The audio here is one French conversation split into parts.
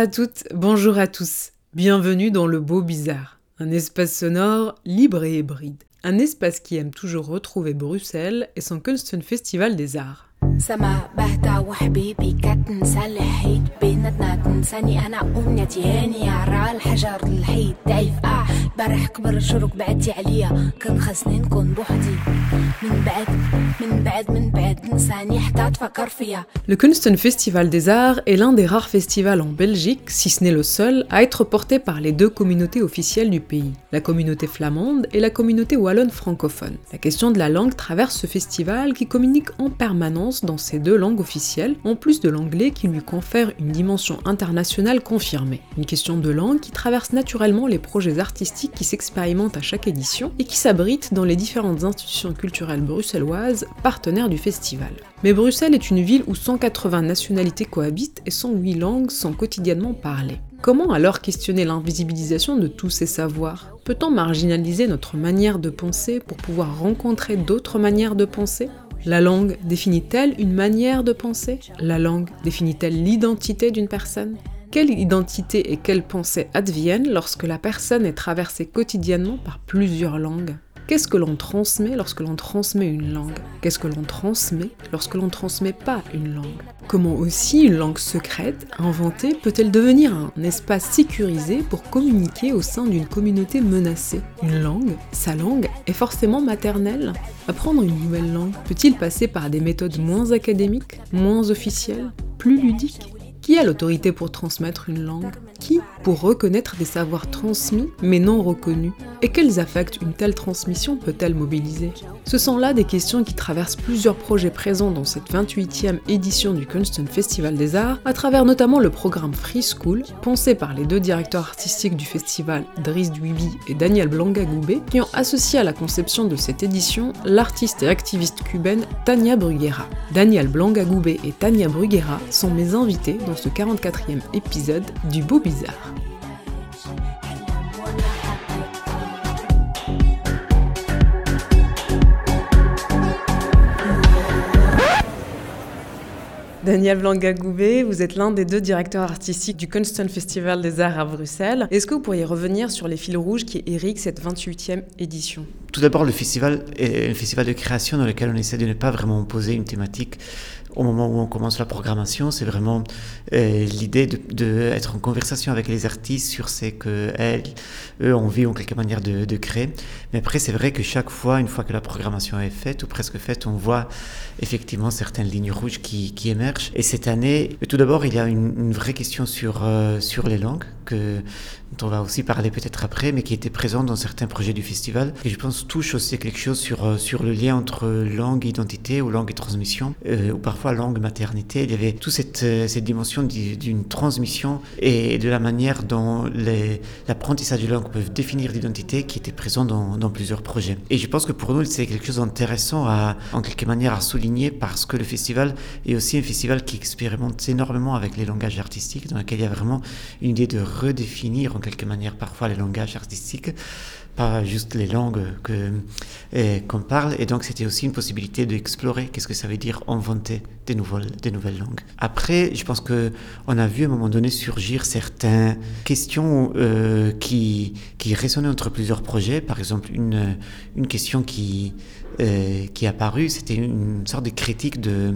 À toutes, bonjour à tous. Bienvenue dans Le Beau Bizarre, un espace sonore libre et hybride. Un espace qui aime toujours retrouver Bruxelles et son Kunsten Festival des Arts. سما بهتا وحبيبي كتنسى الحيط بيناتنا تنساني انا امنيتي هاني عرى الحجر الحيط ضعيف اه برح كبر شروك بعدتي عليا كان خاصني نكون بوحدي من بعد من بعد من بعد نساني حتى تفكر فيا Le Kunsten Festival des Arts est l'un des rares festivals en Belgique, si ce n'est le seul, à être porté par les deux communautés officielles du pays, la communauté flamande et la communauté wallonne francophone. La question de la langue traverse ce festival qui communique en permanence dans ces deux langues officielles, en plus de l'anglais qui lui confère une dimension internationale confirmée. Une question de langue qui traverse naturellement les projets artistiques qui s'expérimentent à chaque édition et qui s'abritent dans les différentes institutions culturelles bruxelloises, partenaires du festival. Mais Bruxelles est une ville où 180 nationalités cohabitent et 108 langues sont quotidiennement parlées. Comment alors questionner l'invisibilisation de tous ces savoirs? Peut-on marginaliser notre manière de penser pour pouvoir rencontrer d'autres manières de penser? La langue définit-elle une manière de penser? La langue définit-elle l'identité d'une personne? Quelle identité et quelle pensée adviennent lorsque la personne est traversée quotidiennement par plusieurs langues? Qu'est-ce que l'on transmet lorsque l'on transmet une langue? Qu'est-ce que l'on transmet lorsque l'on transmet pas une langue? Comment aussi une langue secrète, inventée, peut-elle devenir un espace sécurisé pour communiquer au sein d'une communauté menacée? Une langue, sa langue, est forcément maternelle. Apprendre une nouvelle langue peut-il passer par des méthodes moins académiques, moins officielles, plus ludiques? Qui a l'autorité pour transmettre une langue Qui pour reconnaître des savoirs transmis mais non reconnus Et quels affects une telle transmission peut-elle mobiliser Ce sont là des questions qui traversent plusieurs projets présents dans cette 28e édition du Kunsten Festival des Arts, à travers notamment le programme Free School, pensé par les deux directeurs artistiques du festival, Driss Duibi et Daniel Blanca-Goubet, qui ont associé à la conception de cette édition l'artiste et activiste cubaine Tania Bruguera. Daniel Blanca-Goubet et Tania Bruguera sont mes invités dans ce 44e épisode du Beau Bizarre. Daniel Blanca-Goubet, vous êtes l'un des deux directeurs artistiques du Kunsten Festival des Arts à Bruxelles. Est-ce que vous pourriez revenir sur les fils rouges qui irriguent cette 28e édition? Tout d'abord, le festival est un festival de création dans lequel on essaie de ne pas vraiment poser une thématique au moment où on commence la programmation, c'est vraiment euh, l'idée d'être de, être en conversation avec les artistes sur ce qu'elles, eux, ont envie en quelque manière de, créer. Mais après, c'est vrai que chaque fois, une fois que la programmation est faite, ou presque faite, on voit effectivement certaines lignes rouges qui, émergent. Et cette année, tout d'abord, il y a une, vraie question sur, euh, sur les langues, que, dont on va aussi parler peut-être après, mais qui était présente dans certains projets du festival, et je pense touche aussi quelque chose sur, euh, sur le lien entre langue, identité, ou langue et transmission, ou parfois langue, maternité. Il y avait toute cette, cette dimension d'une transmission et de la manière dont l'apprentissage de langue peut définir l'identité qui était présent dans, plusieurs projets. Et je pense que pour nous, c'est quelque chose d'intéressant en quelque manière, à souligner parce que le festival est aussi un festival qui expérimente énormément avec les langages artistiques, dans lequel il y a vraiment une idée de redéfinir en quelque manière parfois les langages artistiques pas juste les langues que qu'on parle. Et donc c'était aussi une possibilité d'explorer qu'est-ce que ça veut dire inventer des nouvelles des nouvelles langues. Après je pense que on a vu à un moment donné surgir certaines questions euh, qui qui résonnaient entre plusieurs projets. Par exemple une une question qui euh, qui est apparue c'était une sorte de critique de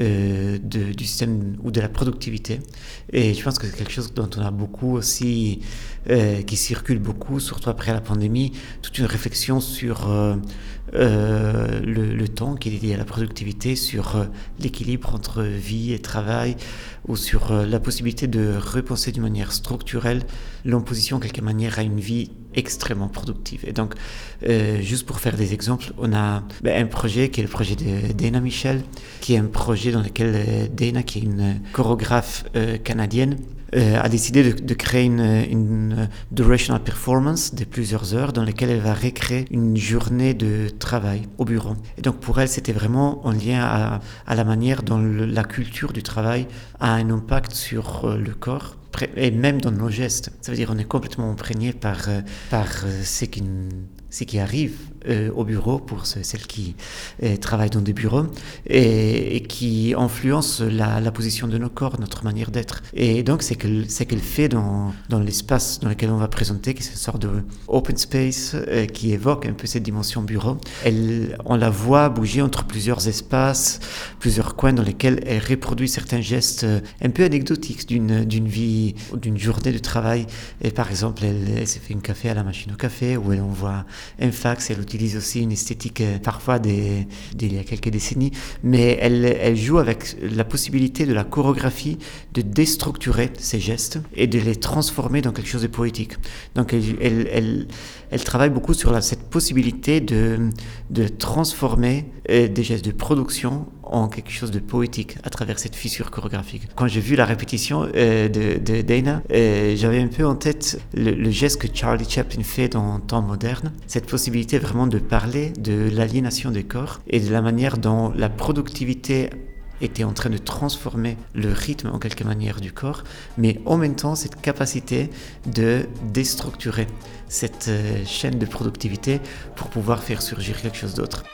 euh, du système ou de la productivité. Et je pense que c'est quelque chose dont on a beaucoup aussi, euh, qui circule beaucoup, surtout après la pandémie, toute une réflexion sur euh, le, temps qui est lié à la productivité, sur l'équilibre entre vie et travail, ou sur la possibilité de repenser d'une manière structurelle l'imposition, quelque manière, à une vie extrêmement productive. Et donc, euh, juste pour faire des exemples, on a ben, un projet qui est le projet de Dana Michel, qui est un projet dans lequel euh, Dana, qui est une chorégraphe euh, canadienne, a décidé de, créer une, une, durational performance de plusieurs heures dans laquelle elle va récréer une journée de travail au bureau. Et donc pour elle, c'était vraiment en lien à, la manière dont la culture du travail a un impact sur le corps et même dans nos gestes. Ça veut dire on est complètement imprégné par, euh, par ce qui ce qui arrive euh, au bureau pour celles qui euh, travaillent dans des bureaux et, qui influence la, position de nos corps, notre manière d'être. Et donc, c'est ce qu'elle fait dans, dans l'espace dans lequel on va présenter, qui est une sorte de open space euh, qui évoque un peu cette dimension bureau. Elle, on la voit bouger entre plusieurs espaces, plusieurs coins dans lesquels elle reproduit certains gestes un peu anecdotiques d'une, vie, d'une journée de travail. Et par exemple, elle, s'est fait un café à la machine au café où elle, on voit un fax, elle utilise aussi une esthétique euh, parfois d'il y a quelques décennies, mais elle, joue avec la possibilité de la chorégraphie de déstructurer ces gestes et de les transformer dans quelque chose de poétique. Donc elle, travaille beaucoup sur cette possibilité de, de transformer euh, des gestes de production en quelque chose de poétique à travers cette fissure chorégraphique. Quand j'ai vu la répétition euh, de, Dana, euh, j'avais un peu en tête le, le, geste que Charlie Chaplin fait dans Temps moderne, cette possibilité vraiment de parler de l'aliénation des corps et de la manière dont la productivité était en train de transformer le rythme en quelque manière du corps, mais en même temps cette capacité de déstructurer cette euh, chaîne de productivité pour pouvoir faire surgir quelque chose d'autre.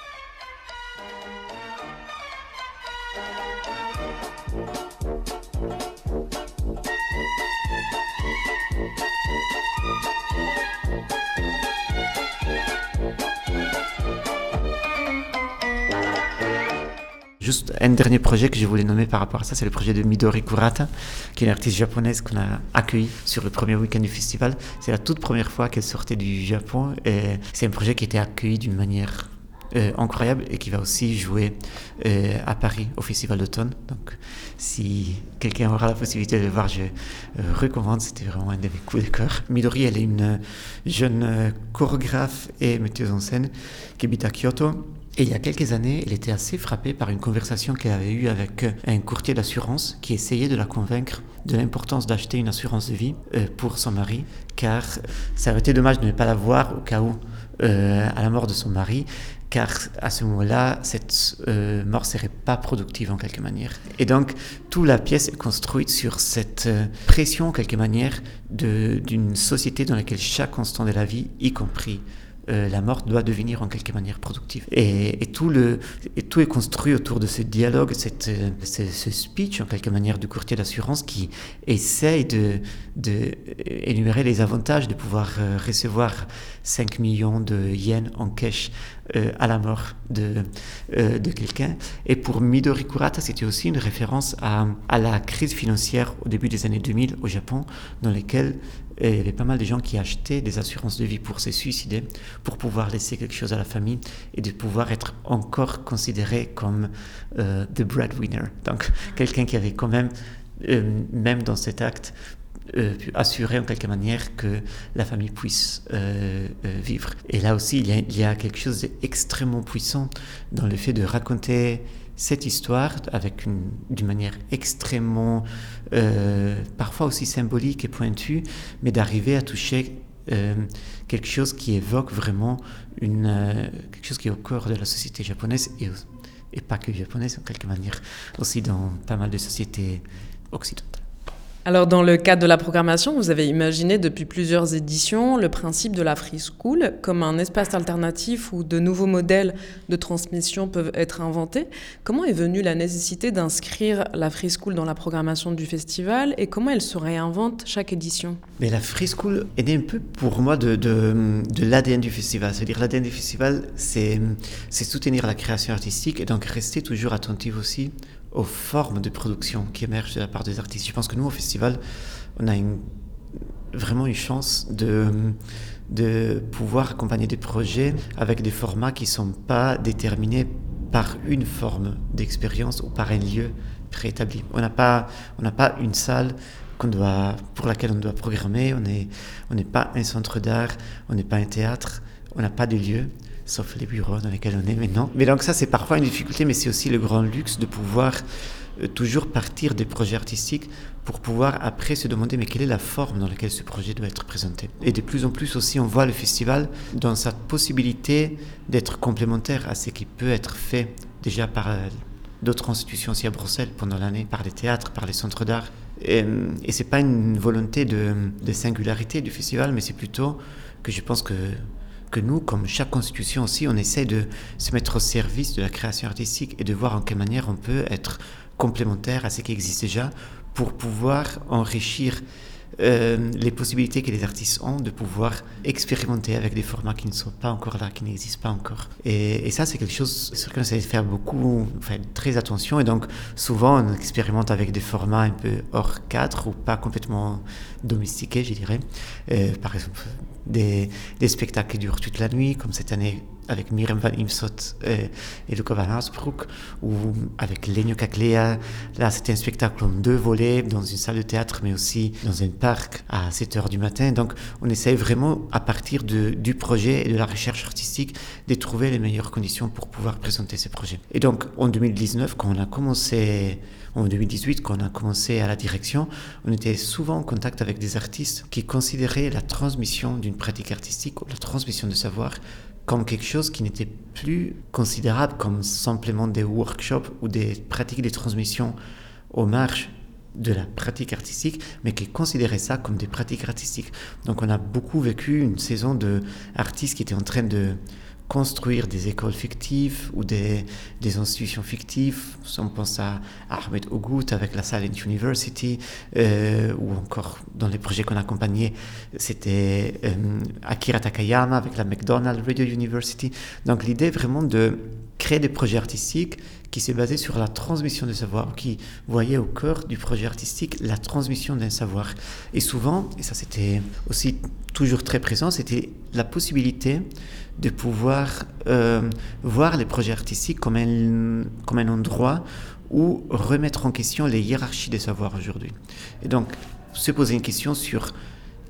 Juste un dernier projet que je voulais nommer par rapport à ça, c'est le projet de Midori Kurata, qui est une artiste japonaise qu'on a accueillie sur le premier week-end du festival. C'est la toute première fois qu'elle sortait du Japon et c'est un projet qui a été accueilli d'une manière euh, incroyable et qui va aussi jouer euh, à Paris au Festival d'automne. Donc, si quelqu'un aura la possibilité de le voir, je euh, recommande. C'était vraiment un de mes coups de cœur. Midori, elle est une jeune chorégraphe et metteuse en scène qui habite à Kyoto. Et il y a quelques années, elle était assez frappée par une conversation qu'elle avait eue avec un courtier d'assurance qui essayait de la convaincre de l'importance d'acheter une assurance de vie pour son mari, car ça aurait été dommage de ne pas l'avoir au cas où, euh, à la mort de son mari, car à ce moment-là, cette euh, mort serait pas productive en quelque manière. Et donc, toute la pièce est construite sur cette euh, pression, en quelque manière, d'une société dans laquelle chaque instant de la vie, y compris euh, la mort doit devenir en quelque manière productive. Et, tout, le, tout est construit autour de ce dialogue, cette, euh, ce, speech en quelque manière du courtier d'assurance qui essaye de, de, les avantages de pouvoir euh, recevoir 5 millions de yens en cash à la mort de, de quelqu'un. Et pour Midori Kurata, c'était aussi une référence à, à la crise financière au début des années 2000 au Japon, dans il y avait pas mal de gens qui achetaient des assurances de vie pour se suicider, pour pouvoir laisser quelque chose à la famille et de pouvoir être encore considéré comme euh, the breadwinner. Donc quelqu'un qui avait quand même, euh, même dans cet acte, euh, assurer en quelque manière que la famille puisse euh, vivre. Et là aussi, il y a quelque chose d'extrêmement puissant dans le fait de raconter cette histoire avec d'une manière extrêmement, euh, parfois aussi symbolique et pointue, mais d'arriver à toucher euh, quelque chose qui évoque vraiment une, euh, quelque chose qui est au cœur de la société japonaise et, et pas que japonaise en quelque manière, aussi dans pas mal de sociétés occidentales. Alors dans le cadre de la programmation, vous avez imaginé depuis plusieurs éditions le principe de la Free School comme un espace alternatif où de nouveaux modèles de transmission peuvent être inventés. Comment est venue la nécessité d'inscrire la Free School dans la programmation du festival et comment elle se réinvente chaque édition? Mais la Free School est un peu pour moi de, de, l'ADN du festival. C'est-à-dire l'ADN du festival, c'est soutenir la création artistique et donc rester toujours attentif aussi aux formes de production qui émergent de la part des artistes. Je pense que nous, au festival, on a vraiment une chance de, pouvoir accompagner des projets avec des formats qui ne sont pas déterminés par une forme d'expérience ou par un lieu préétabli. On n'a pas, une salle pour laquelle on doit programmer. On n'est pas un centre d'art, on n'est pas un théâtre, on n'a pas de lieu sauf les bureaux dans lesquels on est maintenant. Mais donc ça, c'est parfois une difficulté, mais c'est aussi le grand luxe de pouvoir euh, toujours partir des projets artistiques pour pouvoir après se demander mais quelle est la forme dans laquelle ce projet doit être présenté? Et de plus en plus aussi, on voit le festival dans sa possibilité d'être complémentaire à ce qui peut être fait déjà par euh, d'autres institutions aussi à Bruxelles pendant l'année, par les théâtres, par les centres d'art. Et, euh, et c'est pas une volonté de, de singularité du festival, mais c'est plutôt que je pense que que nous, comme chaque constitution aussi, on essaie de se mettre au service de la création artistique et de voir en quelle manière on peut être complémentaire à ce qui existe déjà pour pouvoir enrichir euh, les possibilités que les artistes ont de pouvoir expérimenter avec des formats qui ne sont pas encore là, qui n'existent pas encore. Et, ça, c'est quelque chose sur lequel on essaie de faire beaucoup, enfin, très attention. Et donc, souvent, on expérimente avec des formats un peu hors cadre ou pas complètement domestiqués, je dirais. Euh, par exemple, des, spectacles qui durent toute la nuit, comme cette année avec Miriam van Imsot et, et Luca van Haasbroek, ou avec Lenio Caclea. Là, c'était un spectacle en deux volets, dans une salle de théâtre, mais aussi dans un parc à 7 heures du matin. Donc, on essaye vraiment, à partir du projet et de la recherche artistique, de trouver les meilleures conditions pour pouvoir présenter ces projets. Et donc, en 2019, quand on a commencé en 2018, quand on a commencé à la direction, on était souvent en contact avec des artistes qui considéraient la transmission d'une pratique artistique ou la transmission de savoir comme quelque chose qui n'était plus considérable comme simplement des workshops ou des pratiques de transmission aux marges de la pratique artistique, mais qui considérait ça comme des pratiques artistiques. Donc on a beaucoup vécu une saison de artistes qui étaient en train de construire des écoles fictives ou des, institutions fictives. On pense à Ahmed Ogout avec la Silent University, euh, ou encore dans les projets qu'on accompagnait, c'était euh, Akira Takayama avec la McDonald's Radio University. Donc l'idée vraiment de créer des projets artistiques qui s'est basé sur la transmission de savoir, qui voyait au cœur du projet artistique la transmission d'un savoir. Et souvent, et ça c'était aussi toujours très présent, c'était la possibilité de pouvoir euh, voir les projets artistiques comme un, comme un endroit où remettre en question les hiérarchies des savoirs aujourd'hui. Et donc, se poser une question sur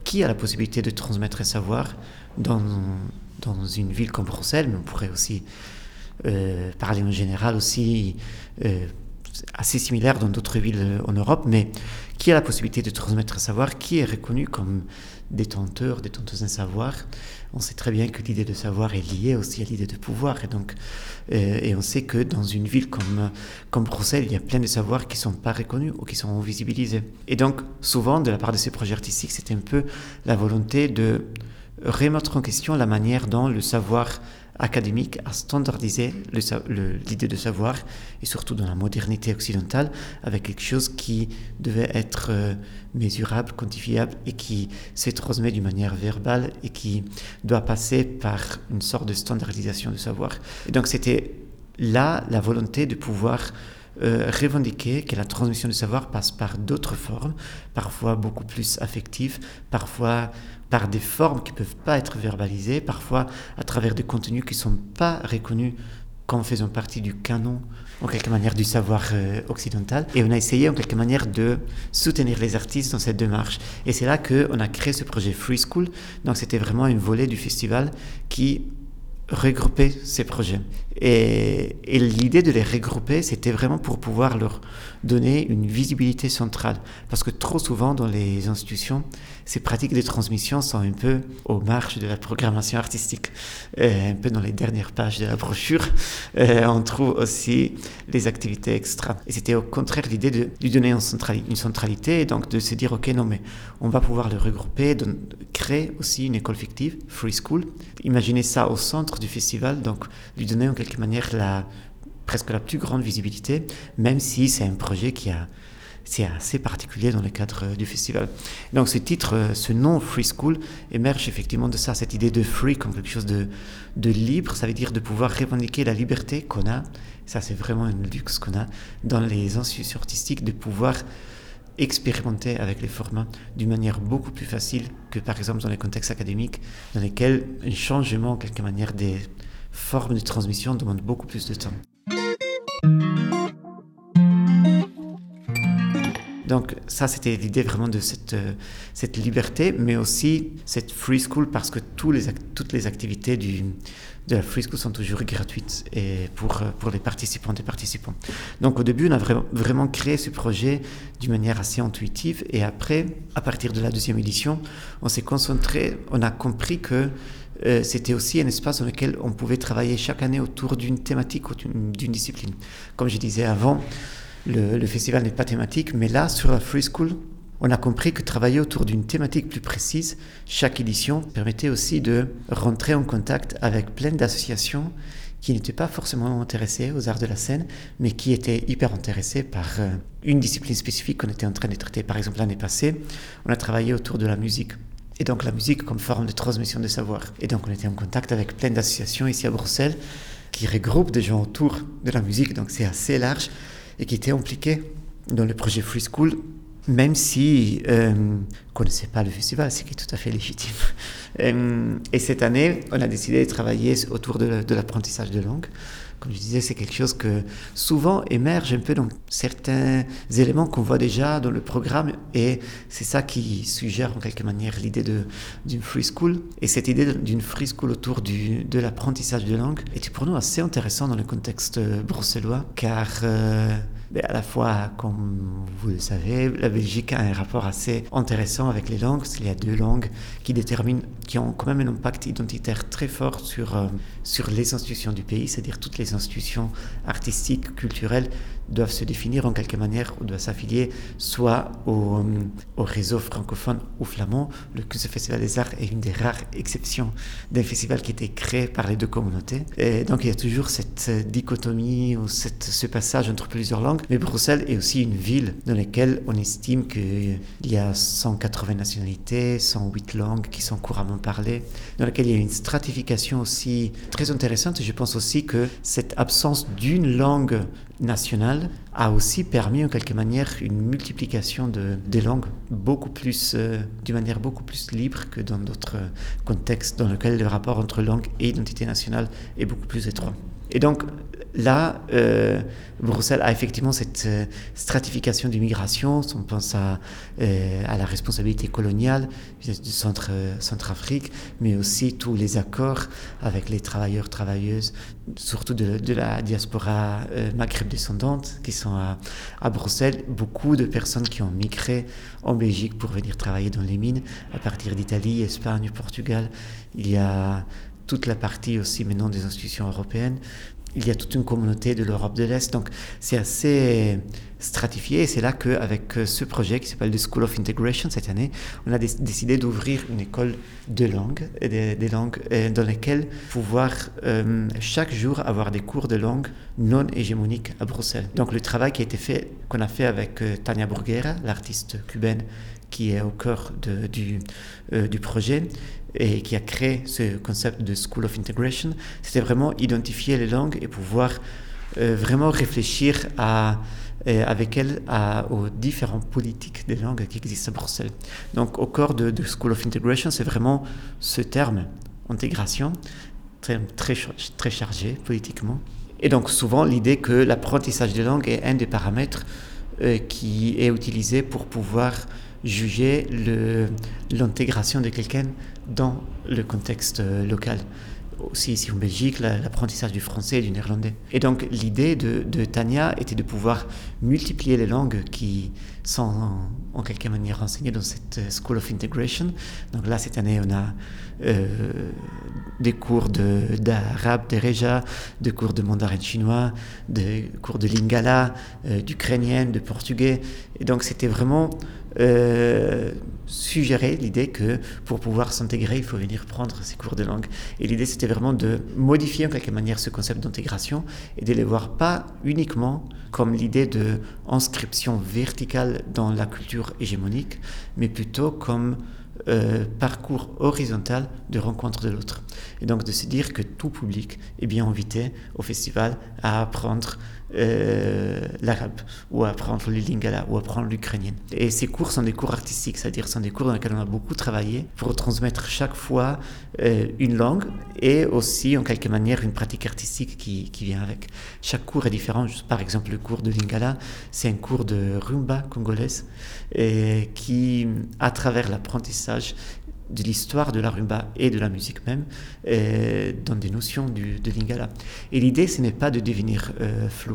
qui a la possibilité de transmettre un savoir dans, dans une ville comme Bruxelles, mais on pourrait aussi euh, parler en général aussi euh, assez similaire dans d'autres villes en Europe, mais qui a la possibilité de transmettre un savoir, qui est reconnu comme détenteur, détenteuse d'un savoir. On sait très bien que l'idée de savoir est liée aussi à l'idée de pouvoir. Et, donc, euh, et on sait que dans une ville comme, comme Bruxelles, il y a plein de savoirs qui ne sont pas reconnus ou qui sont visibilisés. Et donc, souvent, de la part de ces projets artistiques, c'est un peu la volonté de remettre en question la manière dont le savoir académique a standardisé l'idée de savoir, et surtout dans la modernité occidentale, avec quelque chose qui devait être euh, mesurable, quantifiable, et qui se transmet d'une manière verbale, et qui doit passer par une sorte de standardisation de savoir. Et donc c'était là la volonté de pouvoir euh, revendiquer que la transmission du savoir passe par d'autres formes, parfois beaucoup plus affectives, parfois par des formes qui ne peuvent pas être verbalisées, parfois à travers des contenus qui ne sont pas reconnus comme faisant partie du canon, en quelque manière, du savoir euh, occidental. Et on a essayé, en quelque manière, de soutenir les artistes dans cette démarche. Et c'est là qu'on a créé ce projet Free School. Donc c'était vraiment une volée du festival qui regrouper ces projets. Et, et l'idée de les regrouper, c'était vraiment pour pouvoir leur donner une visibilité centrale. Parce que trop souvent, dans les institutions, ces pratiques de transmission sont un peu aux marges de la programmation artistique. Euh, un peu dans les dernières pages de la brochure, euh, on trouve aussi les activités extra. Et c'était au contraire l'idée de lui donner une, centralité, et donc de se dire, OK, non, mais on va pouvoir le regrouper, créer aussi une école fictive, Free School. Imaginez ça au centre du festival, donc lui donner en quelque manière la, presque la plus grande visibilité, même si c'est un projet qui a c'est assez particulier dans le cadre du festival. Donc ce titre, ce nom Free School émerge effectivement de ça, cette idée de free comme quelque chose de, de libre, ça veut dire de pouvoir revendiquer la liberté qu'on a, ça c'est vraiment un luxe qu'on a dans les institutions artistiques, de pouvoir expérimenter avec les formats d'une manière beaucoup plus facile que par exemple dans les contextes académiques dans lesquels un changement, en quelque manière, des formes de transmission demande beaucoup plus de temps. Donc ça, c'était l'idée vraiment de cette, euh, cette liberté, mais aussi cette free school parce que toutes les activités de la free school sont toujours gratuites euh, pour les participants et participants. Donc au début, on a vraiment, vraiment créé ce projet d'une manière assez intuitive et après, à partir de la deuxième édition, on s'est concentré, on a compris que euh, c'était aussi un espace dans lequel on pouvait travailler chaque année autour d'une thématique ou d'une discipline. Comme je disais avant, le, festival n'est pas thématique, mais là, sur la Free School, on a compris que travailler autour d'une thématique plus précise, chaque édition permettait aussi de rentrer en contact avec plein d'associations qui n'étaient pas forcément intéressées aux arts de la scène, mais qui étaient hyper intéressées par euh, une discipline spécifique qu'on était en train de traiter. Par exemple, l'année passée, on a travaillé autour de la musique. Et donc la musique comme forme de transmission de savoir. Et donc on était en contact avec plein d'associations ici à Bruxelles qui regroupent des gens autour de la musique, donc c'est assez large, et qui étaient impliqués dans le projet Free School même si euh, ne connaissait pas le festival, ce qui est tout à fait légitime. Euh, et cette année, on a décidé de travailler autour de, l'apprentissage de langue. Comme je disais, c'est quelque chose que souvent émerge un peu dans certains éléments qu'on voit déjà dans le programme, et c'est ça qui suggère en quelque manière l'idée d'une free school. Et cette idée d'une free school autour de l'apprentissage de langue était pour nous assez intéressant dans le contexte bruxellois, car euh, mais à la fois, comme vous le savez, la Belgique a un rapport assez intéressant avec les langues. Il y a deux langues qui déterminent, qui ont quand même un impact identitaire très fort sur, euh, sur les institutions du pays, c'est-à-dire toutes les institutions artistiques, culturelles doivent se définir en quelque manière ou doivent s'affilier soit au, euh, au, réseau francophone ou flamand. Le ce Festival des Arts est une des rares exceptions d'un festival qui a été créé par les deux communautés. Et donc il y a toujours cette dichotomie ou ce passage entre plusieurs langues. Mais Bruxelles est aussi une ville dans laquelle on estime qu'il y a 180 nationalités, 108 langues qui sont couramment parlées, dans laquelle il y a une stratification aussi intéressante. Je pense aussi que cette absence d'une langue nationale a aussi permis en quelque manière une multiplication de, des langues beaucoup plus, euh, d'une manière beaucoup plus libre que dans d'autres contextes dans lesquels le rapport entre langue et identité nationale est beaucoup plus étroit. Et donc là, euh, Bruxelles a effectivement cette euh, stratification d'immigration. On pense à, euh, la responsabilité coloniale du centre, Centrafrique, mais aussi tous les accords avec les travailleurs, travailleuses, surtout de, de la diaspora maghreb descendante qui sont à, à, Bruxelles. Beaucoup de personnes qui ont migré en Belgique pour venir travailler dans les mines à partir d'Italie, Espagne, Portugal. Il y a toute la partie aussi maintenant des institutions européennes. Il y a toute une communauté de l'Europe de l'Est, donc c'est assez stratifié. Et c'est là qu'avec ce projet qui s'appelle The School of Integration cette année, on a décidé d'ouvrir une école de langue, des, langues euh, dans lesquelles pouvoir euh, chaque jour avoir des cours de langue non hégémoniques à Bruxelles. Donc le travail qui a été fait, qu'on a fait avec euh, Tania Burguera, l'artiste cubaine qui est au cœur du, du projet, et qui a créé ce concept de School of Integration, c'était vraiment identifier les langues et pouvoir euh, vraiment réfléchir à, euh, avec elle aux différentes politiques des langues qui existent à Bruxelles. Donc au cœur de, School of Integration, c'est vraiment ce terme, intégration, très, très, très chargé politiquement. Et donc souvent l'idée que l'apprentissage des langues est un des paramètres euh, qui est utilisé pour pouvoir juger l'intégration de quelqu'un dans le contexte euh, local. Aussi ici en Belgique, l'apprentissage du français et du néerlandais. Et donc l'idée de, de, Tania était de pouvoir multiplier les langues qui sont en, quelque manière enseignées dans cette euh, School of Integration. Donc là, cette année, on a euh, des cours d'arabe, de, Reja, des cours de mandarin chinois, des cours de lingala, d'ukrainien, de portugais. Et donc c'était vraiment euh, suggérer l'idée que pour pouvoir s'intégrer, il faut venir prendre ces cours de langue. Et l'idée, c'était vraiment de modifier en quelque manière ce concept d'intégration et de les voir pas uniquement comme l'idée de inscription verticale dans la culture hégémonique, mais plutôt comme euh, parcours horizontal de rencontre de l'autre. Et donc de se dire que tout public est bien invité au festival à apprendre euh, l'arabe ou apprendre le lingala ou apprendre l'ukrainien. Et ces cours sont des cours artistiques, c'est-à-dire sont des cours dans lesquels on a beaucoup travaillé pour transmettre chaque fois euh, une langue et aussi en quelque manière une pratique artistique qui, qui, vient avec. Chaque cours est différent. Par exemple, le cours de Lingala, c'est un cours de rumba congolaise et qui, à travers l'apprentissage, de l'histoire de la rumba et de la musique même euh, dans des notions du, de lingala. Et l'idée, ce n'est pas de devenir euh, fluent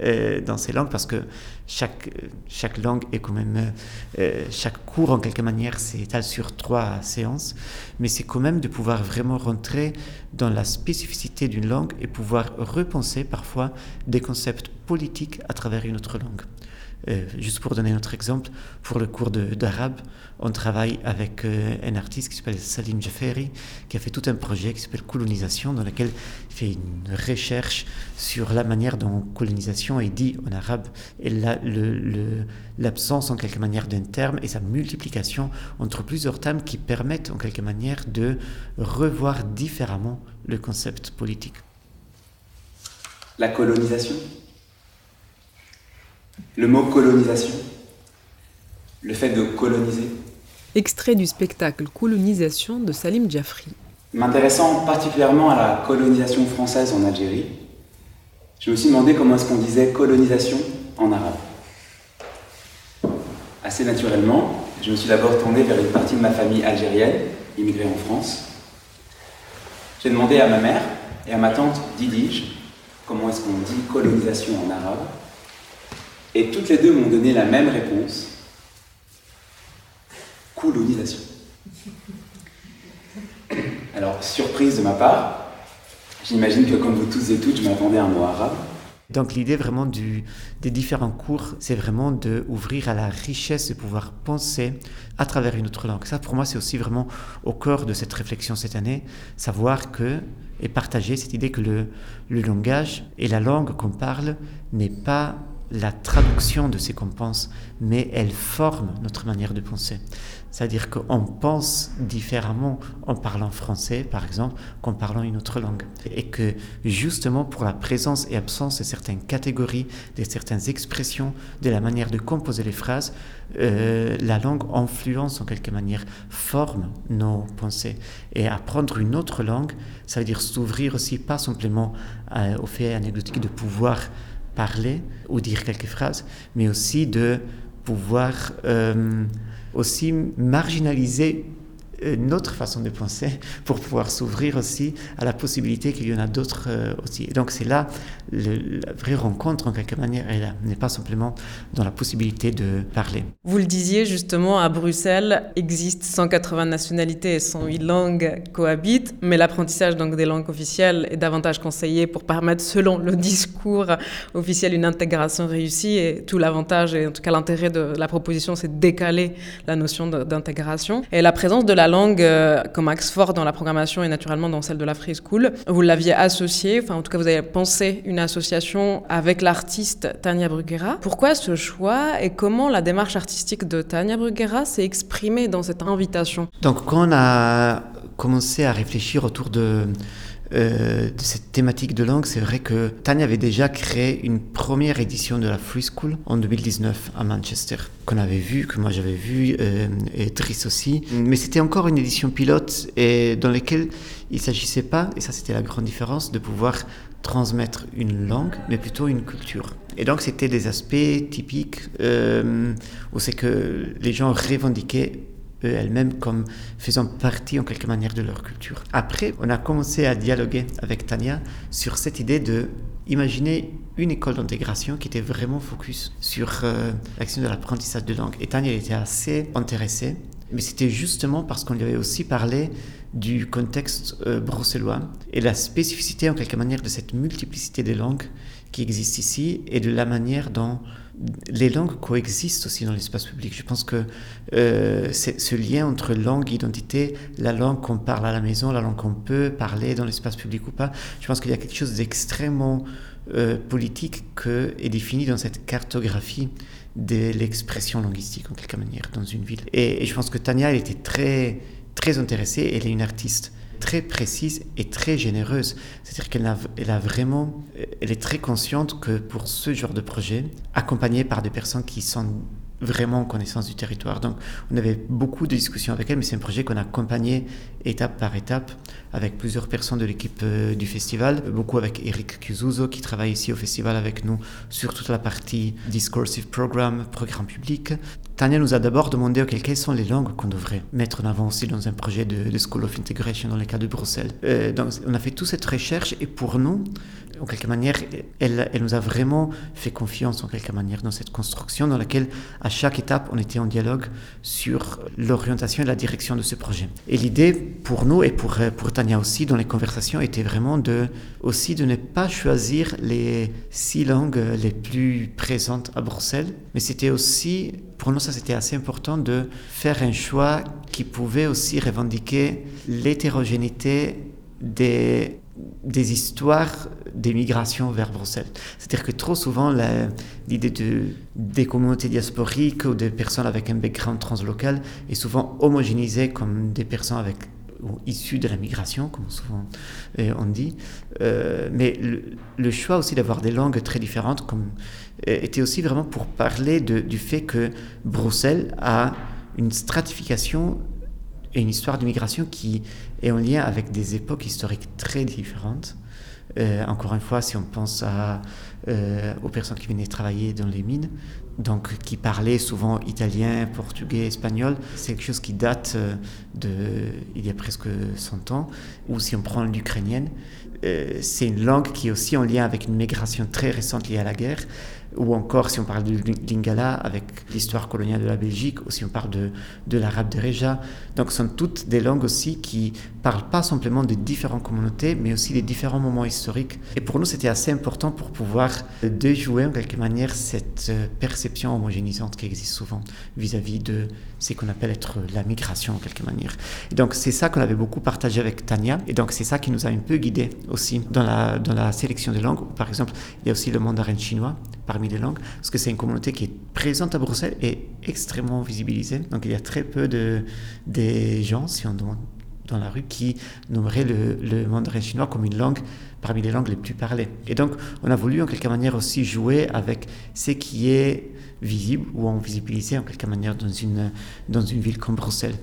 euh, dans ces langues parce que chaque, chaque langue est quand même, euh, chaque cours en quelque manière s'étale sur trois séances, mais c'est quand même de pouvoir vraiment rentrer dans la spécificité d'une langue et pouvoir repenser parfois des concepts politiques à travers une autre langue. Euh, juste pour donner un autre exemple, pour le cours d'arabe, on travaille avec euh, un artiste qui s'appelle Salim Jaferi, qui a fait tout un projet qui s'appelle Colonisation, dans lequel il fait une recherche sur la manière dont colonisation est dit en arabe et l'absence en quelque manière d'un terme et sa multiplication entre plusieurs termes qui permettent en quelque manière de revoir différemment le concept politique. La colonisation? Le mot colonisation, le fait de coloniser. Extrait du spectacle Colonisation de Salim Djafri. M'intéressant particulièrement à la colonisation française en Algérie, je me suis demandé comment est-ce qu'on disait colonisation en arabe. Assez naturellement, je me suis d'abord tourné vers une partie de ma famille algérienne, immigrée en France. J'ai demandé à ma mère et à ma tante Didige comment est-ce qu'on dit colonisation en arabe. Et toutes les deux m'ont donné la même réponse. Colonisation. Alors, surprise de ma part, j'imagine que comme vous tous et toutes, je m'attendais à un mot arabe. Donc l'idée vraiment des différents cours, c'est vraiment d'ouvrir à la richesse de pouvoir penser à travers une autre langue. Ça, pour moi, c'est aussi vraiment au cœur de cette réflexion cette année, savoir que et partager cette idée que le langage et la langue qu'on parle n'est pas la traduction de ce qu'on pense, mais elle forme notre manière de penser. C'est-à-dire qu'on pense différemment en parlant français, par exemple, qu'en parlant une autre langue. Et que justement pour la présence et absence de certaines catégories, de certaines expressions, de la manière de composer les phrases, euh, la langue influence en quelque manière, forme nos pensées. Et apprendre une autre langue, ça veut dire s'ouvrir aussi pas simplement euh, au fait anecdotique de pouvoir parler ou dire quelques phrases, mais aussi de pouvoir euh, aussi marginaliser euh, notre façon de penser pour pouvoir s'ouvrir aussi à la possibilité qu'il y en a d'autres euh, aussi. Et donc c'est là la vraie rencontre en quelque manière, elle n'est pas simplement dans la possibilité de parler. Vous le disiez justement, à Bruxelles existe 180 nationalités et 108 langues cohabitent, mais l'apprentissage donc des langues officielles est davantage conseillé pour permettre, selon le discours officiel, une intégration réussie. Et tout l'avantage et en tout cas l'intérêt de la proposition, c'est de décaler la notion d'intégration. Et la présence de la langue euh, comme axe fort dans la programmation et naturellement dans celle de la Free School. Vous l'aviez associé, enfin en tout cas vous avez pensé une association avec l'artiste Tania Bruguera. Pourquoi ce choix et comment la démarche artistique de Tania Bruguera s'est exprimée dans cette invitation? Donc quand on a commencé à réfléchir autour de euh, de cette thématique de langue, c'est vrai que Tania avait déjà créé une première édition de la Free School en 2019 à Manchester, qu'on avait vu, que moi j'avais vu, euh, et Driss aussi. Mais c'était encore une édition pilote et dans laquelle il ne s'agissait pas, et ça c'était la grande différence, de pouvoir transmettre une langue, mais plutôt une culture. Et donc c'était des aspects typiques euh, où c'est que les gens revendiquaient elles-mêmes comme faisant partie en quelque manière de leur culture. Après, on a commencé à dialoguer avec Tania sur cette idée de imaginer une école d'intégration qui était vraiment focus sur euh, l'action de l'apprentissage de langue. Et Tania était assez intéressée, mais c'était justement parce qu'on lui avait aussi parlé du contexte euh, bruxellois et la spécificité en quelque manière de cette multiplicité des langues qui existent ici et de la manière dont les langues coexistent aussi dans l'espace public. Je pense que euh, ce lien entre langue identité, la langue qu'on parle à la maison, la langue qu'on peut parler dans l'espace public ou pas, je pense qu'il y a quelque chose d'extrêmement euh, politique que est défini dans cette cartographie de l'expression linguistique en quelque manière dans une ville. Et, je pense que Tania, était très, très intéressée, elle est une artiste très précise et très généreuse. C'est-à-dire qu'elle a, vraiment, elle est très consciente que pour ce genre de projet, accompagnée par des personnes qui sont vraiment connaissance du territoire. Donc, on avait beaucoup de discussions avec elle, mais c'est un projet qu'on a accompagné étape par étape avec plusieurs personnes de l'équipe euh, du festival, beaucoup avec Eric Cusuzo qui travaille ici au festival avec nous sur toute la partie discursive program, programme public. Tania nous a d'abord demandé quelles sont les langues qu'on devrait mettre en avant aussi dans un projet de, School of Integration dans le cas de Bruxelles. Euh, donc, on a fait toute cette recherche et pour nous, en quelque manière, elle, elle, nous a vraiment fait confiance en quelque manière dans cette construction dans laquelle à chaque étape on était en dialogue sur l'orientation et la direction de ce projet. Et l'idée pour nous et pour, pour Tania aussi dans les conversations était vraiment de aussi de ne pas choisir les six langues les plus présentes à Bruxelles, mais c'était aussi pour nous ça c'était assez important de faire un choix qui pouvait aussi revendiquer l'hétérogénéité des des histoires d'émigration vers Bruxelles. C'est-à-dire que trop souvent, l'idée de, des communautés diasporiques ou des personnes avec un background translocal est souvent homogénéisée comme des personnes avec, issues de la migration, comme souvent euh, on dit. Euh, mais le, choix aussi d'avoir des langues très différentes comme, était aussi vraiment pour parler du fait que Bruxelles a une stratification et une histoire d'immigration qui est en lien avec des époques historiques très différentes. Euh, encore une fois, si on pense euh, aux personnes qui venaient travailler dans les mines, donc qui parlaient souvent italien, portugais, espagnol, c'est quelque chose qui date euh, de il y a presque 100 ans. Ou si on prend l'ukrainienne, c'est une langue qui est aussi en lien avec une migration très récente liée à la guerre ou encore si on parle du lingala avec l'histoire coloniale de la Belgique, ou si on parle de, de l'arabe de Reja. Donc ce sont toutes des langues aussi qui parlent pas simplement de différentes communautés, mais aussi des différents moments historiques. Et pour nous, c'était assez important pour pouvoir déjouer en quelque manière cette euh, perception homogénisante qui existe souvent vis-à-vis de ce qu'on appelle être la migration en quelque manière. Et donc c'est ça qu'on avait beaucoup partagé avec Tania, et donc c'est ça qui nous a un peu guidé aussi dans la, dans la sélection des langues. Par exemple, il y a aussi le mandarin chinois parmi les langues, parce que c'est une communauté qui est présente à Bruxelles et extrêmement visibilisée. Donc il y a très peu de gens, si on demande dans la rue, qui nommeraient le, mandarin chinois comme une langue parmi les langues les plus parlées. Et donc on a voulu en quelque manière aussi jouer avec ce qui est visible ou en visibilisé en quelque manière dans une ville comme Bruxelles.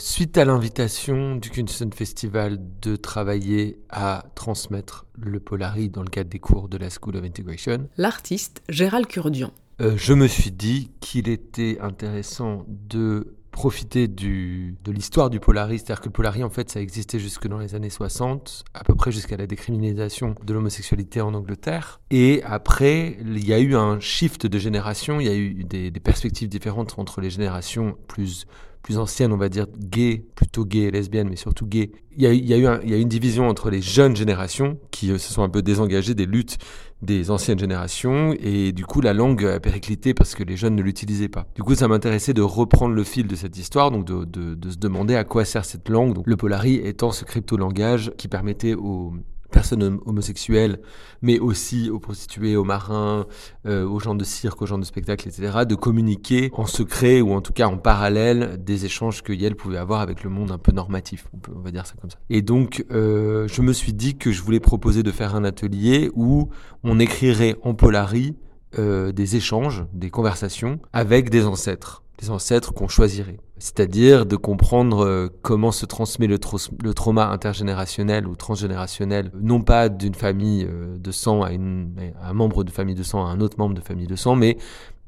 Suite à l'invitation du Kunsten Festival de travailler à transmettre le Polari dans le cadre des cours de la School of Integration, l'artiste Gérald Curdian. Euh, je me suis dit qu'il était intéressant de profiter du, de l'histoire du Polari, c'est-à-dire que le Polari, en fait, ça existait jusque dans les années 60, à peu près jusqu'à la décriminalisation de l'homosexualité en Angleterre. Et après, il y a eu un shift de génération, il y a eu des, des perspectives différentes entre les générations plus plus ancienne, on va dire gay, plutôt gay lesbienne, mais surtout gay. Il y a, eu une division entre les jeunes générations qui euh, se sont un peu désengagées des luttes des anciennes générations et du coup la langue a périclité parce que les jeunes ne l'utilisaient pas. Du coup ça m'intéressait de reprendre le fil de cette histoire, donc de, se demander à quoi sert cette langue. Le Polari étant ce crypto-langage qui permettait aux personnes homosexuelles, mais aussi aux prostituées, aux marins, euh, aux gens de cirque, aux gens de spectacle, etc., de communiquer en secret ou en tout cas en parallèle des échanges que Yale pouvait avoir avec le monde un peu normatif, on, va dire ça comme ça. Et donc, euh, je me suis dit que je voulais proposer de faire un atelier où on écrirait en polari euh, des échanges, des conversations avec des ancêtres, des ancêtres qu'on choisirait c'est-à-dire de comprendre euh, comment se transmet le, le, trauma intergénérationnel ou transgénérationnel, non pas d'une famille euh, de sang à, un membre de famille de sang à un autre membre de famille de sang, mais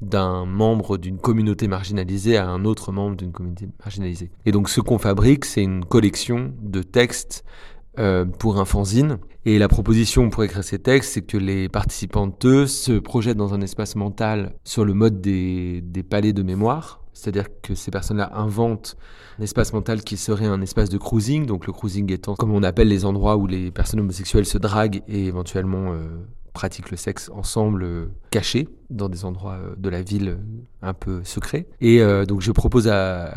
d'un membre d'une communauté marginalisée à un autre membre d'une communauté marginalisée. Et donc ce qu'on fabrique, c'est une collection de textes euh, pour un fanzine. Et la proposition pour écrire ces textes, c'est que les participantes se projettent dans un espace mental sur le mode des palais de mémoire, c'est-à-dire que ces personnes-là inventent un espace mental qui serait un espace de cruising, donc le cruising étant comme on appelle les endroits où les personnes homosexuelles se draguent et éventuellement euh, pratiquent le sexe ensemble euh, caché dans des endroits euh, de la ville un peu secrets. Et donc je propose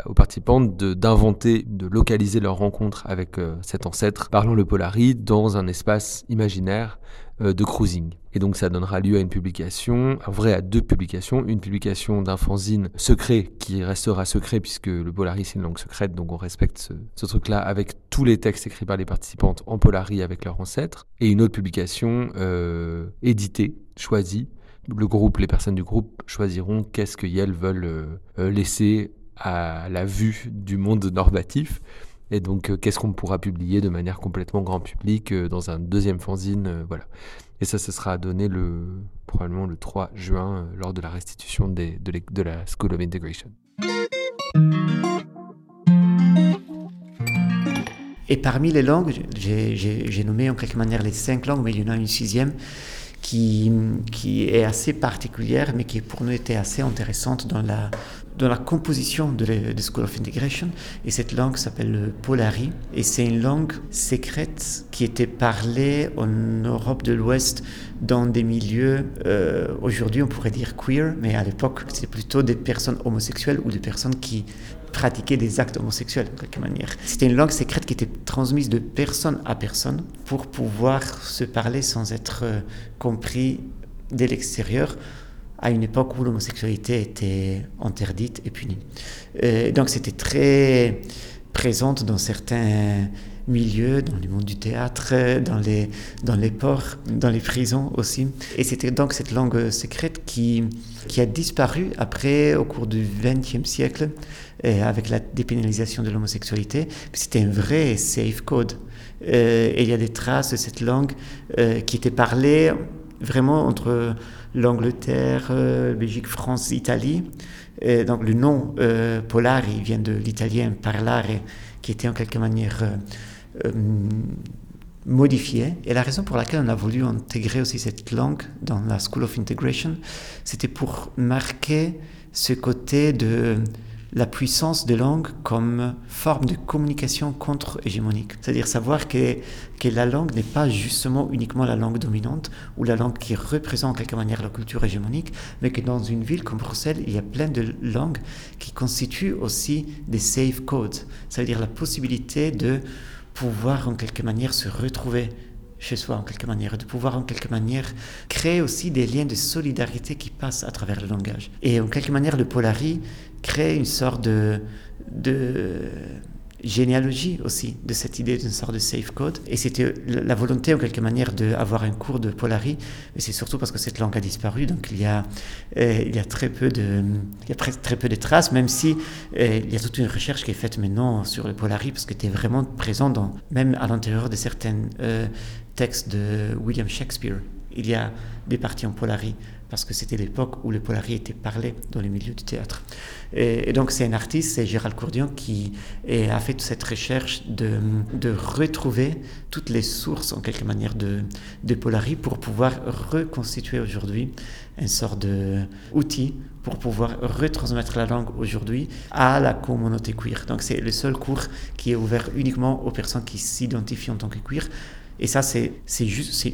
aux participants d'inventer, de, localiser leur rencontre avec cet ancêtre parlant le Polari dans un espace imaginaire de cruising. Et donc ça donnera lieu à une publication, en vrai à deux publications, une publication d'un fanzine secret qui restera secret puisque le Polaris c'est une langue secrète, donc on respecte ce, truc-là avec tous les textes écrits par les participantes en polari avec leurs ancêtres, et une autre publication euh, éditée, choisie. Le groupe, les personnes du groupe choisiront qu'est-ce qu'elles veulent euh, euh, laisser à la vue du monde normatif. Et donc, euh, qu'est-ce qu'on pourra publier de manière complètement grand public euh, dans un deuxième fanzine, euh, voilà. Et ça, ce sera donné le, probablement le 3 juin lors de la restitution de, de la School of Integration. Et parmi les langues, j'ai nommé en quelque manière les cinq langues, mais il y en a une sixième qui, qui est assez particulière, mais qui pour nous était assez intéressante dans la, dans la composition de la School of Integration. Et cette langue s'appelle le Polari, et c'est une langue secrète qui était parlée en Europe de l'Ouest dans des milieux, euh, aujourd'hui on pourrait dire queer, mais à l'époque c'était plutôt des personnes homosexuelles ou des personnes qui pratiquer des actes homosexuels de quelque manière. C'était une langue secrète qui était transmise de personne à personne pour pouvoir se parler sans être euh, compris de l'extérieur à une époque où l'homosexualité était interdite et punie. Euh, donc c'était très présente dans certains milieux, dans le monde du théâtre, dans les, ports, dans les prisons aussi. Et c'était donc cette langue secrète qui, a disparu après, au cours du XXe siècle, euh, avec la dépénalisation de l'homosexualité. C'était un vrai safe code. Euh, et il y a des traces de cette langue qui était parlée vraiment entre l'Angleterre, euh, Belgique, France, Italie. Et donc le nom euh, Polari vient de l'italien parlare, qui était en quelque manière euh, modifié. Et la raison pour laquelle on a voulu intégrer aussi cette langue dans la School of Integration, c'était pour marquer ce côté de la puissance des langues comme forme de communication contre-hégémonique. C'est-à-dire savoir que, que la langue n'est pas justement uniquement la langue dominante ou la langue qui représente en quelque manière la culture hégémonique, mais que dans une ville comme Bruxelles, il y a plein de langues qui constituent aussi des safe codes. Ça veut dire la possibilité de pouvoir en quelque manière se retrouver chez soi en quelque manière, de pouvoir en quelque manière créer aussi des liens de solidarité qui passent à travers le langage. Et en quelque manière, le Polari crée une sorte de, de généalogie aussi de cette idée d'une sorte de safe code. Et c'était la volonté en quelque manière d'avoir un cours de Polari, mais c'est surtout parce que cette langue a disparu, donc il y a, euh, il y a, très, peu de, il y a très peu de traces, même si euh, il y a toute une recherche qui est faite maintenant sur le Polari, parce que tu es vraiment présent dans, même à l'intérieur de certains euh, textes de William Shakespeare. Il y a des parties en Polari parce que c'était l'époque où le polari était parlé dans les milieux du théâtre. Et, donc c'est un artiste, c'est Gérald Courdian, qui a fait cette recherche de, de, retrouver toutes les sources, en quelque manière, de, de polari pour pouvoir reconstituer aujourd'hui une sorte d'outil pour pouvoir retransmettre la langue aujourd'hui à la communauté queer. Donc c'est le seul cours qui est ouvert uniquement aux personnes qui s'identifient en tant que queer. Et ça, c'est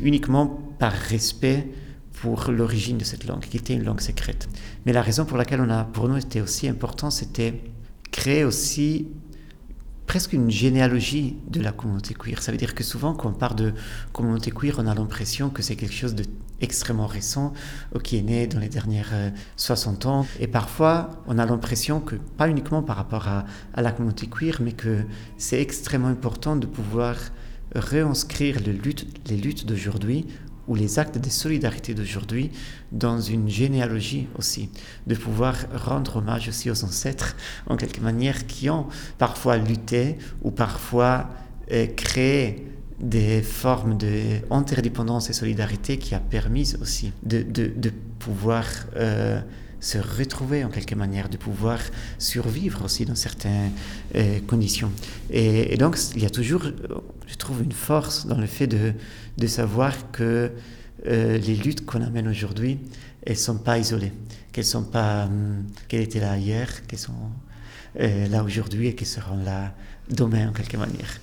uniquement par respect pour l'origine de cette langue, qui était une langue secrète. Mais la raison pour laquelle on a, pour nous, était aussi important, c'était créer aussi presque une généalogie de la communauté queer. Ça veut dire que souvent, quand on parle de communauté queer, on a l'impression que c'est quelque chose d'extrêmement récent, qui est né dans les dernières 60 ans. Et parfois, on a l'impression que, pas uniquement par rapport à, à la communauté queer, mais que c'est extrêmement important de pouvoir réinscrire les luttes, les luttes d'aujourd'hui ou les actes de solidarité d'aujourd'hui dans une généalogie aussi, de pouvoir rendre hommage aussi aux ancêtres en quelque manière qui ont parfois lutté ou parfois euh, créé des formes d'interdépendance et solidarité qui a permis aussi de, de, de pouvoir euh, se retrouver en quelque manière, de pouvoir survivre aussi dans certaines euh, conditions. Et, donc, il y a toujours, je trouve, une force dans le fait de, de savoir que euh, les luttes qu'on amène aujourd'hui, elles ne sont pas isolées, qu'elles sont pas, hum, qu'elles étaient là hier, qu'elles sont euh, là aujourd'hui et qu'elles seront là demain en quelque manière.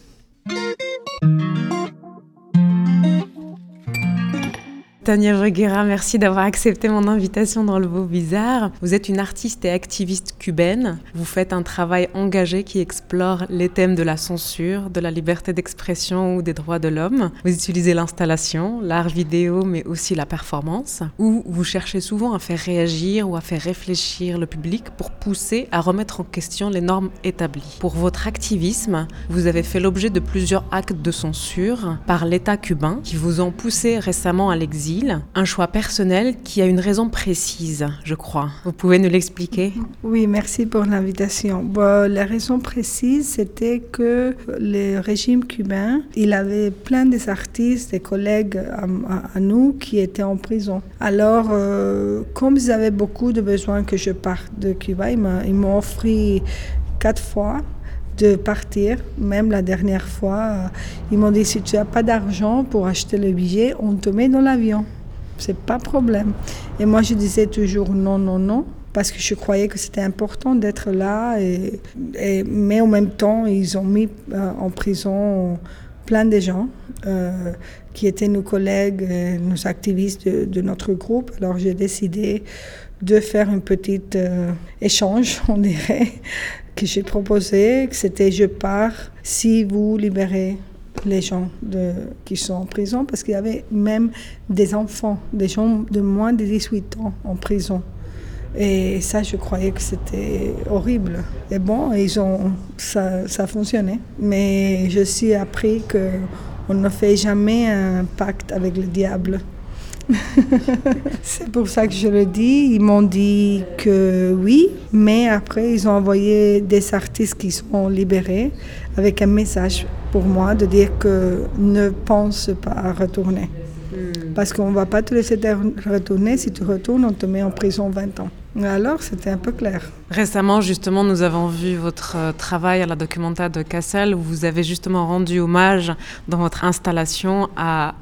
Tania Joguera, merci d'avoir accepté mon invitation dans le Beau Bizarre. Vous êtes une artiste et activiste cubaine. Vous faites un travail engagé qui explore les thèmes de la censure, de la liberté d'expression ou des droits de l'homme. Vous utilisez l'installation, l'art vidéo, mais aussi la performance, où vous cherchez souvent à faire réagir ou à faire réfléchir le public pour pousser à remettre en question les normes établies. Pour votre activisme, vous avez fait l'objet de plusieurs actes de censure par l'État cubain qui vous ont poussé récemment à l'exil, un choix personnel qui a une raison précise, je crois. Vous pouvez nous l'expliquer? Oui, merci pour l'invitation. La raison précise, c'était que le régime cubain, il avait plein des artistes, des collègues à, nous qui étaient en prison. Alors, euh, comme ils avaient beaucoup de besoins que je parte de Cuba, ils m'ont offert quatre fois de partir. Même la dernière fois, euh, ils m'ont dit si tu n'as pas d'argent pour acheter le billet, on te met dans l'avion. C'est pas problème. Et moi, je disais toujours non, non, non, parce que je croyais que c'était important d'être là. Et, mais en même temps, ils ont mis euh, en prison plein de gens euh, qui étaient nos collègues, nos activistes de, notre groupe. Alors, j'ai décidé de faire un petit échange, on dirait, que j'ai proposé, c'était je pars si vous libérez les gens qui sont en prison, parce qu'il y avait même des enfants, des gens de moins de 18 ans en prison. Et ça, je croyais que c'était horrible. Et bon, ils ont, ça, ça a. Mais je suis appris qu'on ne fait jamais un pacte avec le diable. C'est pour ça que je le dis. Ils m'ont dit que oui, mais après, ils ont envoyé des artistes qui sont libérés avec un message pour moi de dire que ne pense pas à retourner. Parce qu'on ne va pas te laisser retourner. Si tu retournes, on te met en prison 20 ans. Alors, c'était un peu clair. Récemment, justement, nous avons vu votre euh, travail à la documentaire de Cassel où vous avez justement rendu hommage dans votre installation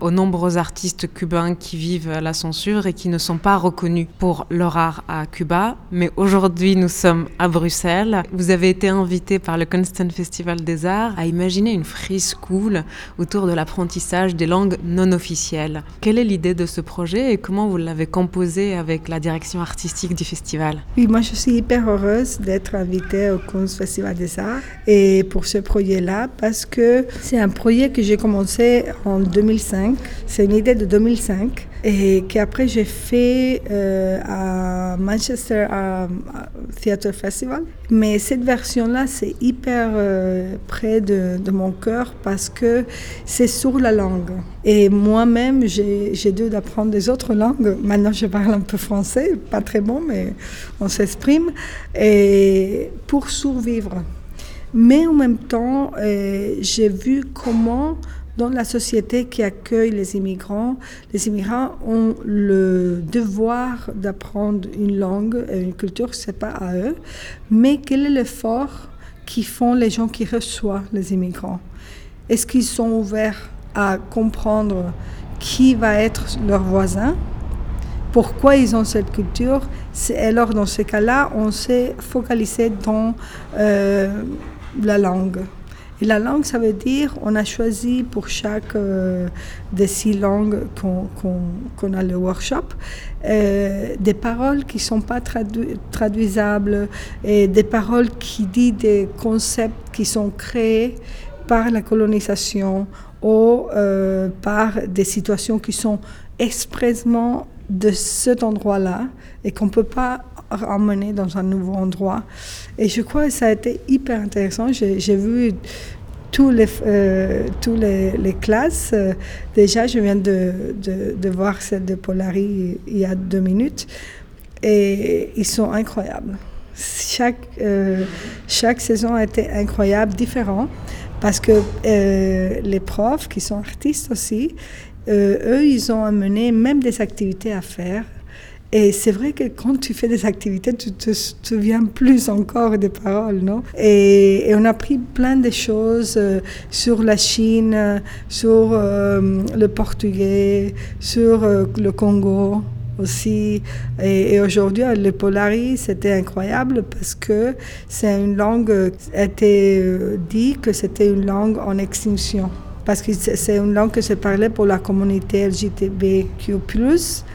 aux nombreux artistes cubains qui vivent la censure et qui ne sont pas reconnus pour leur art à Cuba. Mais aujourd'hui, nous sommes à Bruxelles. Vous avez été invité par le Constant Festival des Arts à imaginer une free school autour de l'apprentissage des langues non officielles. Quelle est l'idée de ce projet et comment vous l'avez composé avec la direction artistique du festival? Oui, moi je suis hyper d'être invitée au Kunst Festival des Arts et pour ce projet-là parce que c'est un projet que j'ai commencé en 2005. C'est une idée de 2005 et qu'après j'ai fait euh, à Manchester à, Theatre Festival. Mais cette version-là, c'est hyper euh, près de, mon cœur parce que c'est sur la langue. Et moi-même, j'ai dû d'apprendre des autres langues. Maintenant, je parle un peu français, pas très bon, mais on s'exprime. Et pour survivre. Mais en même temps, euh, j'ai vu comment dans la société qui accueille les immigrants, les immigrants ont le devoir d'apprendre une langue et une culture, c'est pas à eux, mais quel est l'effort qui font les gens qui reçoivent les immigrants? Est-ce qu'ils sont ouverts à comprendre qui va être leur voisin? Pourquoi ils ont cette culture? Alors, dans ce cas-là, on s'est focalisé dans euh, la langue. Et la langue, ça veut dire, on a choisi pour chaque euh, des six langues qu'on a le workshop, euh, des paroles qui ne sont pas tradu traduisables, et des paroles qui disent des concepts qui sont créés par la colonisation ou euh, par des situations qui sont expressément de cet endroit-là et qu'on ne peut pas ramener dans un nouveau endroit. Et je crois que ça a été hyper intéressant. J'ai vu tous les, euh, les, classes. Euh, déjà, je viens de, de, voir celle de Polari il y a deux minutes. Et ils sont incroyables. Chaque, euh, chaque saison a été incroyable, différent. Parce que les profs, qui sont artistes aussi, eux, ils ont amené même des activités à faire. Et c'est vrai que quand tu fais des activités, tu te souviens plus encore des paroles, non? Et, on a appris plein de choses euh, sur la Chine, sur euh, le portugais, sur euh, le Congo aussi. Et, et aujourd'hui, le Polari, c'était incroyable parce que c'est une langue, été dit que c'était une langue en extinction parce que c'est une langue que se parlait pour la communauté LGTBQ+,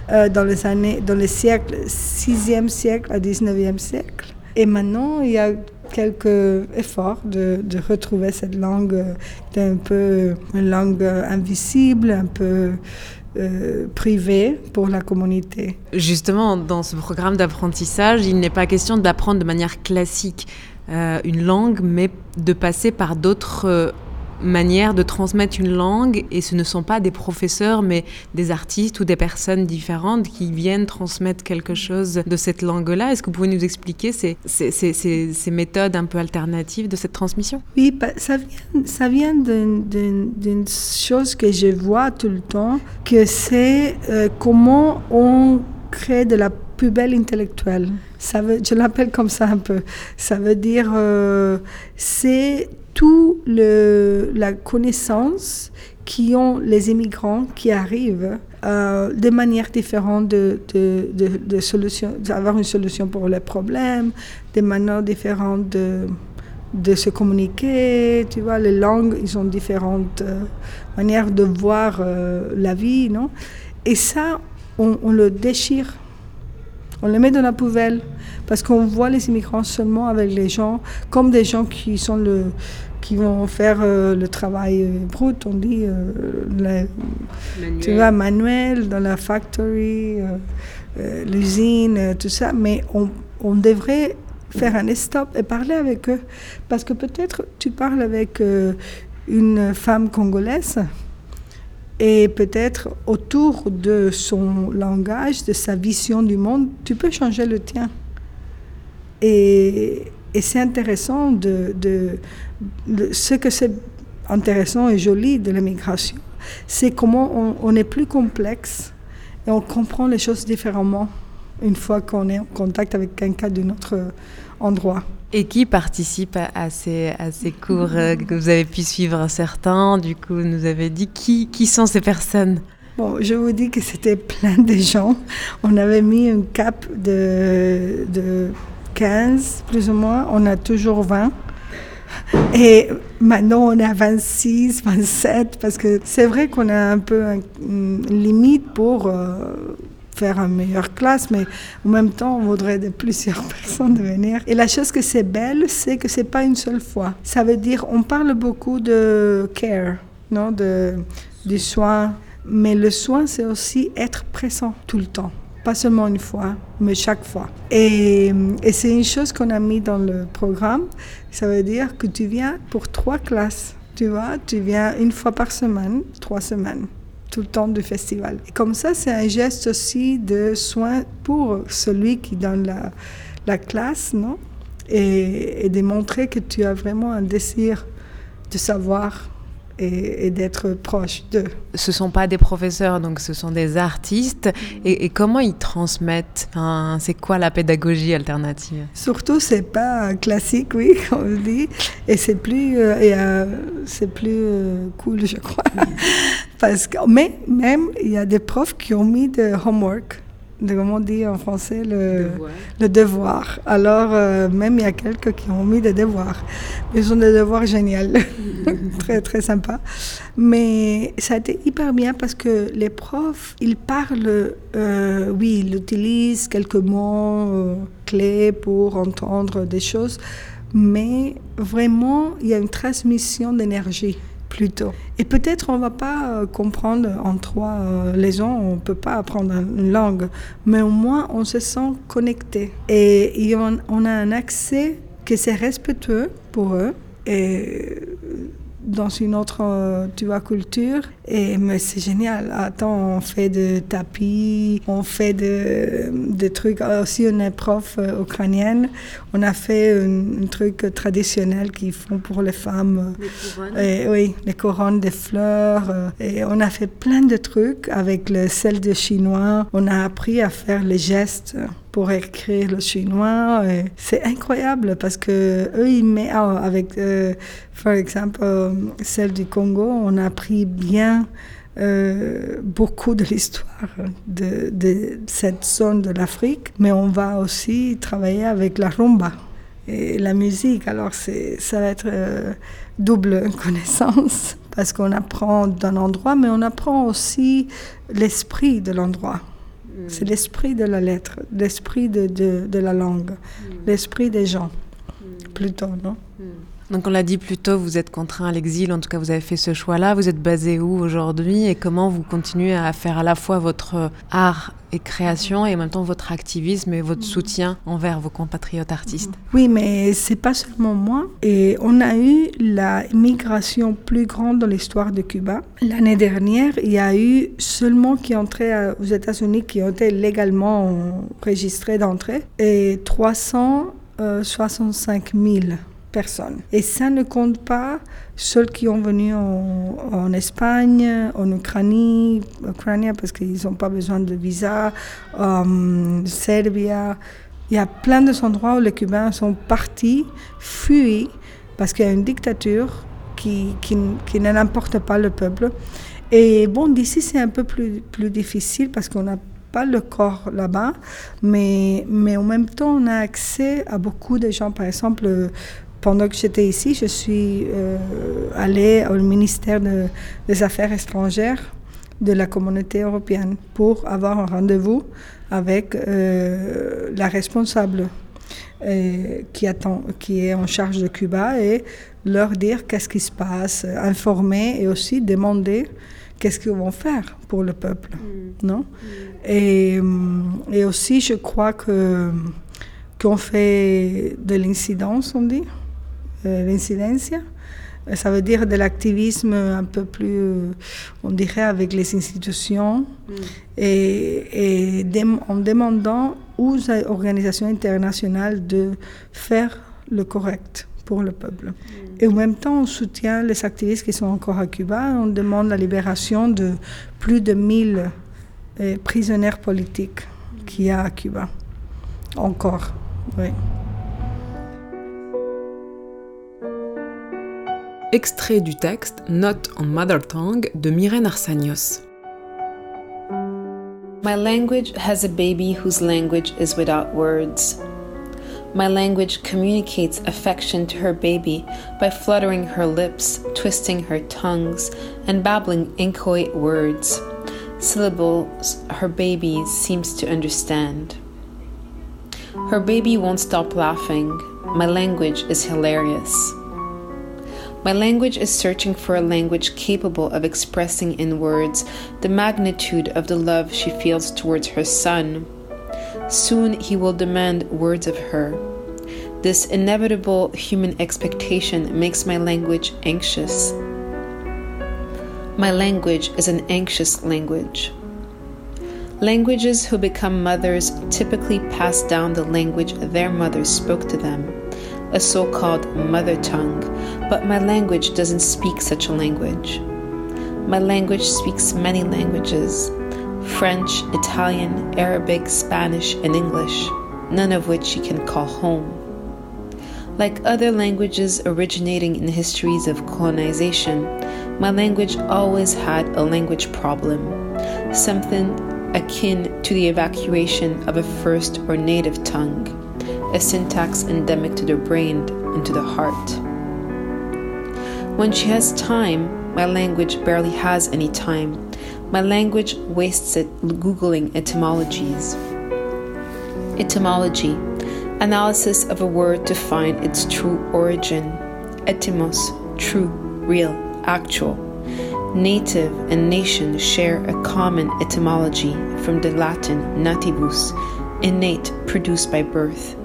euh, dans les années, dans les siècles 6e siècle à 19e siècle. Et maintenant, il y a quelques efforts de, retrouver cette langue euh, un peu une langue invisible, un peu euh, privée pour la communauté. Justement, dans ce programme d'apprentissage, il n'est pas question d'apprendre de manière classique euh, une langue, mais de passer par d'autres euh, manière de transmettre une langue et ce ne sont pas des professeurs mais des artistes ou des personnes différentes qui viennent transmettre quelque chose de cette langue-là. Est-ce que vous pouvez nous expliquer ces, ces, ces, méthodes un peu alternatives de cette transmission? Oui, bah, ça vient, ça vient d'une chose que je vois tout le temps, que c'est euh, comment on crée de la belle intellectuelle. Ça veut, je l'appelle comme ça un peu. Ça veut dire, euh, c'est tout le, la connaissance qui ont les immigrants qui arrivent euh, de manière différente de, de, de, solution, d'avoir une solution pour les problèmes, des manières différentes de, de se communiquer, tu vois, les langues, ils ont différentes euh, manières de voir euh, la vie, non? Et ça, on, on, le déchire, on le met dans la poubelle, parce qu'on voit les immigrants seulement avec les gens, comme des gens qui sont le, qui vont faire euh, le travail euh, brut, on dit, euh, tu vois, manuel, dans la factory, l'usine, tout ça, mais on, on, devrait faire un stop et parler avec eux. Parce que peut-être tu parles avec une femme congolaise et peut-être autour de son langage, de sa vision du monde, tu peux changer le tien. Et, et c'est intéressant de, de, ce que c'est intéressant et joli de l'immigration, c'est comment on, est plus complexe et on comprend les choses différemment une fois qu'on est en contact avec quelqu'un d'un autre endroit. Et qui participe à, ces, à ces cours euh, que vous avez pu suivre certains Du coup, nous avez dit qui, qui sont ces personnes? Bon, je vous dis que c'était plein de gens. On avait mis un cap de, de 15, plus ou moins. On a toujours 20. Et maintenant, on à 26, 27, parce que c'est vrai qu'on a un peu une limite pour euh, faire une meilleure classe, mais en même temps, on voudrait de plusieurs personnes venir. Et la chose que c'est belle, c'est que c'est pas une seule fois. Ça veut dire, on parle beaucoup de care, non, de, du soin, mais le soin, c'est aussi être présent tout le temps. Pas seulement une fois, mais chaque fois. Et, et c'est une chose qu'on a mis dans le programme. Ça veut dire que tu viens pour trois classes. Tu vois, tu viens une fois par semaine, trois semaines, tout le temps du festival. Et comme ça, c'est un geste aussi de soin pour celui qui donne la, la classe, non? Et, et de montrer que tu as vraiment un désir de savoir et, d'être proche d'eux. Ce ne sont pas des professeurs, donc ce sont des artistes. Et, comment ils transmettent C'est quoi la pédagogie alternative? Surtout, c'est pas classique, oui, comme on dit. Et c'est plus, euh, c'est plus euh, cool, je crois. Parce que, mais même, il y a des profs qui ont mis de homework de, comment on dit en français, le devoir. Le devoir. Alors, euh, même il y a quelques qui ont mis des devoirs. Ils ont des devoirs géniaux, très très sympa. Mais ça a été hyper bien parce que les profs, ils parlent, euh, oui, ils utilisent quelques mots euh, clés pour entendre des choses, mais vraiment, il y a une transmission d'énergie Et peut-être on ne va pas euh, comprendre en trois euh, leçons, on ne peut pas apprendre une langue, mais au moins on se sent connecté. Et, on, a un accès que c'est respectueux pour eux. Dans une autre, euh, tu vois, culture. Et mais c'est génial. Attends, on fait des tapis, on fait des de trucs. Aussi, on est prof euh, ukrainienne. On a fait un, truc traditionnel qu'ils font pour les femmes. Les couronnes. Et, oui, les couronnes de fleurs. Et on a fait plein de trucs avec le sel de chinois. On a appris à faire les gestes pour écrire le chinois. C'est incroyable parce que eux, ils mettent ah, avec, euh, par exemple, euh, celle du Congo, on a appris bien euh, beaucoup de l'histoire de, de, cette zone de l'Afrique, mais on va aussi travailler avec la rumba. et la musique. Alors c'est, ça va être double connaissance parce qu'on apprend d'un endroit, mais on apprend aussi l'esprit de l'endroit. C'est l'esprit de la lettre, l'esprit de, de, de la langue, l'esprit des gens, plutôt, non? Donc on l'a dit plus tôt, vous êtes contraint à l'exil, en tout cas vous avez fait ce choix-là. Vous êtes basé où aujourd'hui et comment vous continuez à faire à la fois votre art et création et en même temps votre activisme et votre soutien envers vos compatriotes artistes? Oui, mais c'est pas seulement moi. Et on a eu la migration plus grande dans l'histoire de Cuba. L'année dernière, il y a eu seulement qui entraient aux États-Unis qui ont été légalement enregistrés d'entrée et 365 000 Et ça ne compte pas ceux qui ont venu en, en Espagne, en Ukraine, Ukraine parce qu'ils n'ont pas besoin de visa, euh, Serbie. Il y a plein de endroits où les Cubains sont partis, fuis, parce qu'il y a une dictature qui, qui, qui ne n'importe pas le peuple. Et bon, d'ici, c'est un peu plus, plus difficile parce qu'on n'a pas le corps là-bas, mais, mais en même temps, on a accès à beaucoup de gens. Par exemple, pendant que j'étais ici, je suis euh, allée au ministère de, des Affaires étrangères de la communauté européenne pour avoir un rendez-vous avec euh, la responsable euh, qui, attend, qui est en charge de Cuba et leur dire qu'est-ce qui se passe, informer et aussi demander qu'est-ce qu'ils vont faire pour le peuple. Non? Et, et aussi, je crois que qu'on fait de l'incidence, on dit, l'incidencia. Ça veut dire de l'activisme un peu plus, on dirait, avec les institutions et, et en demandant aux organisations internationales de faire le correct pour le peuple. Et en même temps, on soutient les activistes qui sont encore à Cuba. On demande la libération de plus de 1000 euh, prisonniers politiques qu'il y a à Cuba. Encore, oui. Extrait du texte Note on Mother Tongue de Myrène Arsanios. My language has a baby whose language is without words. My language communicates affection to her baby by fluttering her lips, twisting her tongues, and babbling inchoate words, syllables her baby seems to understand. Her baby won't stop laughing. My language is hilarious. My language is searching for a language capable of expressing in words the magnitude of the love she feels towards her son. Soon he will demand words of her. This inevitable human expectation makes my language anxious. My language is an anxious language. Languages who become mothers typically pass down the language their mothers spoke to them, a so called mother tongue, but my language doesn't speak such a language. My language speaks many languages French, Italian, Arabic, Spanish, and English, none of which she can call home. Like other languages originating in histories of colonization, my language always had a language problem, something akin to the evacuation of a first or native tongue, a syntax endemic to the brain and to the heart. When she has time, my language barely has any time. My language wastes it Googling etymologies. Etymology analysis of a word to find its true origin. Etymos, true, real, actual. Native and nation share a common etymology from the Latin nativus, innate, produced by birth.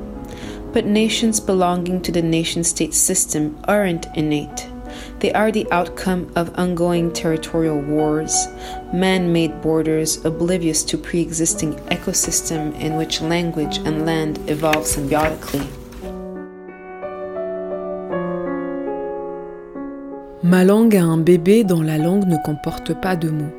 But nations belonging to the nation state system aren't innate. They are the outcome of ongoing territorial wars, man made borders oblivious to pre existing ecosystem in which language and land evolve symbiotically. Ma langue a un bébé dont la langue ne comporte pas de mots.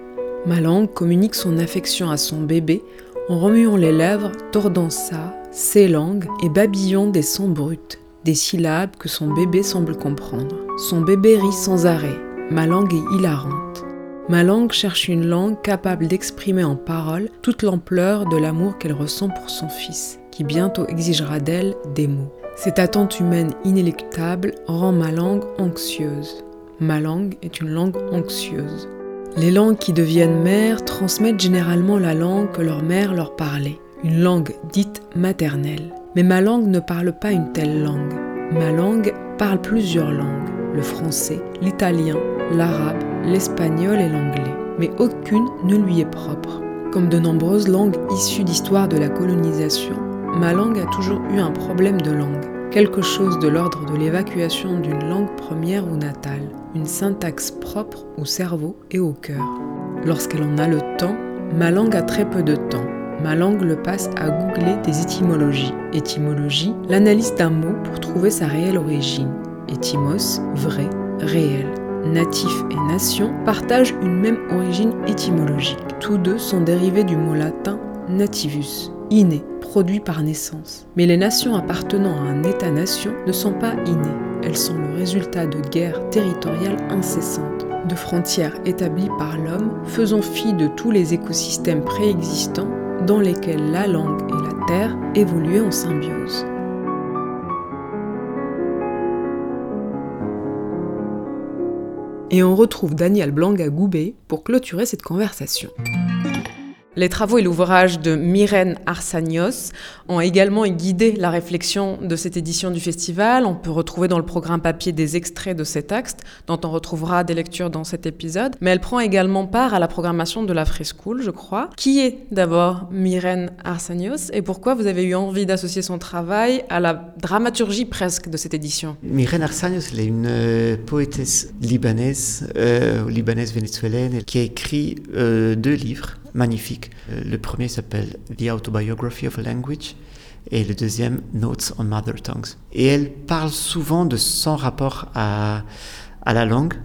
Ma langue communique son affection à son bébé en remuant les lèvres, tordant sa, ses langues et babillant des sons bruts, des syllabes que son bébé semble comprendre. Son bébé rit sans arrêt. Ma langue est hilarante. Ma langue cherche une langue capable d'exprimer en paroles toute l'ampleur de l'amour qu'elle ressent pour son fils, qui bientôt exigera d'elle des mots. Cette attente humaine inéluctable rend ma langue anxieuse. Ma langue est une langue anxieuse. Les langues qui deviennent mères transmettent généralement la langue que leur mère leur parlait, une langue dite maternelle. Mais ma langue ne parle pas une telle langue. Ma langue parle plusieurs langues, le français, l'italien, l'arabe, l'espagnol et l'anglais. Mais aucune ne lui est propre. Comme de nombreuses langues issues d'histoire de la colonisation, ma langue a toujours eu un problème de langue, quelque chose de l'ordre de l'évacuation d'une langue première ou natale, une syntaxe propre au cerveau et au cœur. Lorsqu'elle en a le temps, ma langue a très peu de temps. Ma langue le passe à googler des étymologies. Étymologie, l'analyse d'un mot pour trouver sa réelle origine. Étymos, vrai, réel. Natif et nation partagent une même origine étymologique. Tous deux sont dérivés du mot latin nativus, inné, produit par naissance. Mais les nations appartenant à un État-nation ne sont pas innées. Elles sont le résultat de guerres territoriales incessantes, de frontières établies par l'homme, faisant fi de tous les écosystèmes préexistants dans lesquels la langue et la terre évoluaient en symbiose. Et on retrouve Daniel Blanga-Goubet pour clôturer cette conversation. Les travaux et l'ouvrage de Myrène Arsanios ont également guidé la réflexion de cette édition du festival. On peut retrouver dans le programme papier des extraits de ces textes, dont on retrouvera des lectures dans cet épisode. Mais elle prend également part à la programmation de la Free School, je crois. Qui est d'abord Myrène Arsanios et pourquoi vous avez eu envie d'associer son travail à la dramaturgie presque de cette édition? Myrène Arsanios, elle est une euh, poétesse libanaise, euh, libanaise vénézuélienne, qui a écrit euh, deux livres magnifiques. Euh, le premier s'appelle The Autobiography of a Language et le deuxième Notes on Mother Tongues. Et elle parle souvent de son rapport à, à la langue,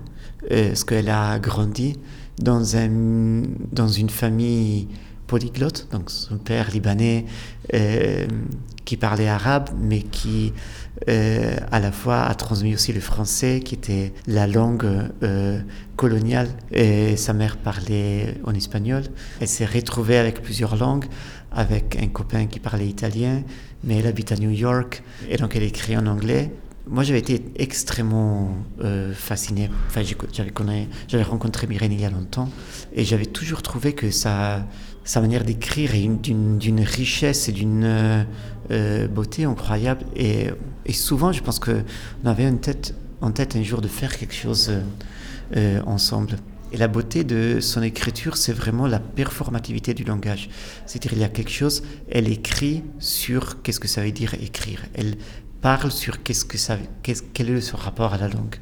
euh, parce qu'elle a grandi dans, un, dans une famille polyglotte, donc son père libanais euh, qui parlait arabe, mais qui euh, à la fois a transmis aussi le français, qui était la langue euh, coloniale, et sa mère parlait en espagnol. Elle s'est retrouvée avec plusieurs langues, avec un copain qui parlait italien, mais elle habite à New York, et donc elle écrit en anglais. Moi, j'avais été extrêmement euh, fasciné. Enfin, j'avais, rencontré Myrène il y a longtemps, et j'avais toujours trouvé que sa, sa manière d'écrire est d'une richesse et d'une euh, euh, beauté incroyable. Et, souvent, je pense qu'on avait en tête, en tête un jour de faire quelque chose euh, ensemble. Et la beauté de son écriture, c'est vraiment la performativité du langage. C'est-à-dire, il y a quelque chose, elle écrit sur qu'est-ce que ça veut dire écrire. Elle parle sur qu'est-ce que ça, qu'est-ce, quel est son rapport à la langue.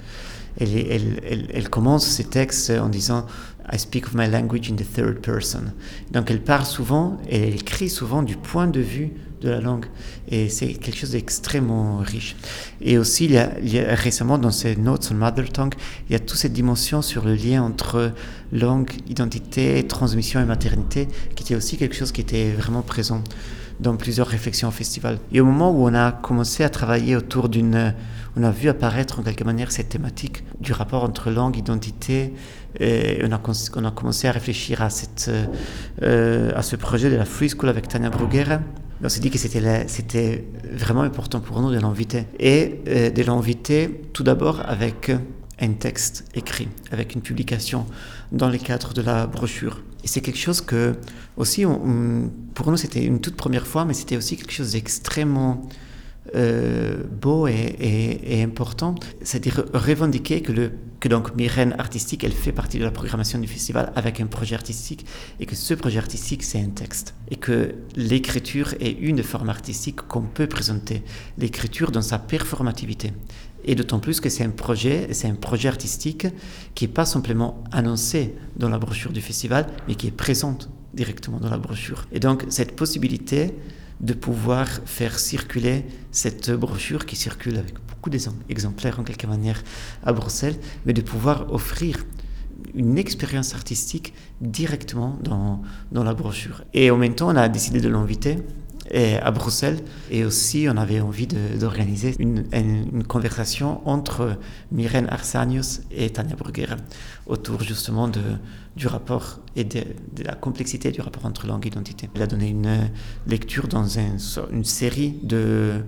Elle, elle, commence ses textes en disant I speak of my language in the third person. Donc elle parle souvent et elle écrit souvent du point de vue de la langue. Et c'est quelque chose d'extrêmement riche. Et aussi, il y, a, récemment dans ces notes on mother tongue, il y a toute cette dimension sur le lien entre langue, identité, transmission et maternité, qui était aussi quelque chose qui était vraiment présent dans plusieurs réflexions au festival. Et au moment où on a commencé à travailler autour d'une... On a vu apparaître en quelque manière cette thématique du rapport entre langue, identité, et on a, on a commencé à réfléchir à, cette, euh, à ce projet de la Free School avec Tania Bruguera. On s'est dit que c'était, vraiment important pour nous de l'inviter. Et euh, de l'inviter tout d'abord avec un texte écrit, avec une publication dans le cadre de la brochure. Et c'est quelque chose que, aussi, pour nous, c'était une toute première fois, mais c'était aussi quelque chose d'extrêmement euh, beau et important, c'est-à-dire revendiquer que, le, que donc Myrène artistique, elle fait partie de la programmation du festival avec un projet artistique et que ce projet artistique, c'est un texte. Et que l'écriture est une des formes artistiques qu'on peut présenter, l'écriture dans sa performativité. Et d'autant plus que c'est un projet, c'est un projet artistique qui n'est pas simplement annoncé dans la brochure du festival, mais qui est présente directement dans la brochure. Et donc cette possibilité de pouvoir faire circuler cette brochure qui circule avec beaucoup d'exemplaires en quelque manière à Bruxelles, mais de pouvoir offrir une expérience artistique directement dans, dans la brochure. Et en même temps, on a décidé de l'inviter à Bruxelles. Et aussi, on avait envie d'organiser une, une, conversation entre Myrène Arsanios et Tania Bruguera autour justement de, du rapport et de, de, la complexité du rapport entre langue et identité. Elle a donné une lecture dans un, une série de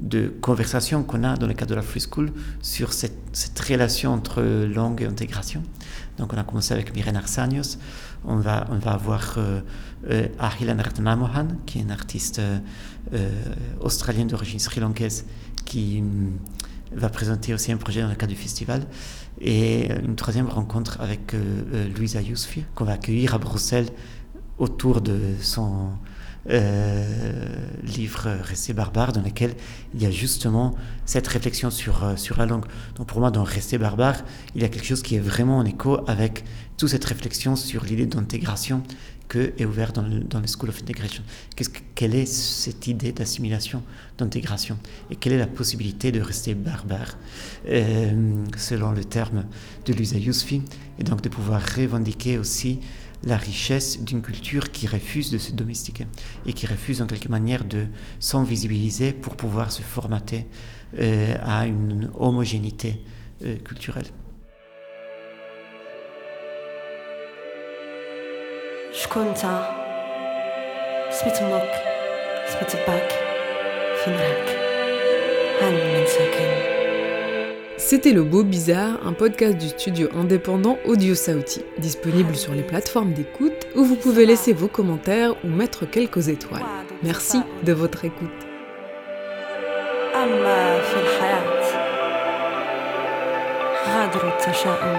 de conversation qu'on a dans le cadre de la Free School sur cette, relation entre langue et intégration. Donc on a commencé avec Myrène Arsanios, on va, on va avoir euh, euh, Ahilan Ratnamohan, qui est une artiste euh, australienne d'origine sri-lankaise, qui euh, va présenter aussi un projet dans le cadre du festival. Et une troisième rencontre avec euh, Louisa Yousfi, qu'on va accueillir à Bruxelles autour de son euh, livre Rester barbare, dans lequel il y a justement cette réflexion sur, euh, sur la langue. Donc pour moi, dans Rester barbare, il y a quelque chose qui est vraiment en écho avec toute cette réflexion sur l'idée d'intégration que est ouverte dans le, dans le School of Integration. Qu'est-ce que, quelle est cette idée d'assimilation, d'intégration? Et quelle est la possibilité de rester barbare, euh, selon le terme de Luisa Yousfi, et donc de pouvoir revendiquer aussi la richesse d'une culture qui refuse de se domestiquer et qui refuse en quelque manière de s'invisibiliser pour pouvoir se formater euh, à une homogénéité euh, culturelle. C'était Le Beau Bizarre, un podcast du studio indépendant Audio Sauti, disponible sur les plateformes d'écoute où vous pouvez laisser vos commentaires ou mettre quelques étoiles. Merci de votre écoute. أما في الحياة غادر التشاؤم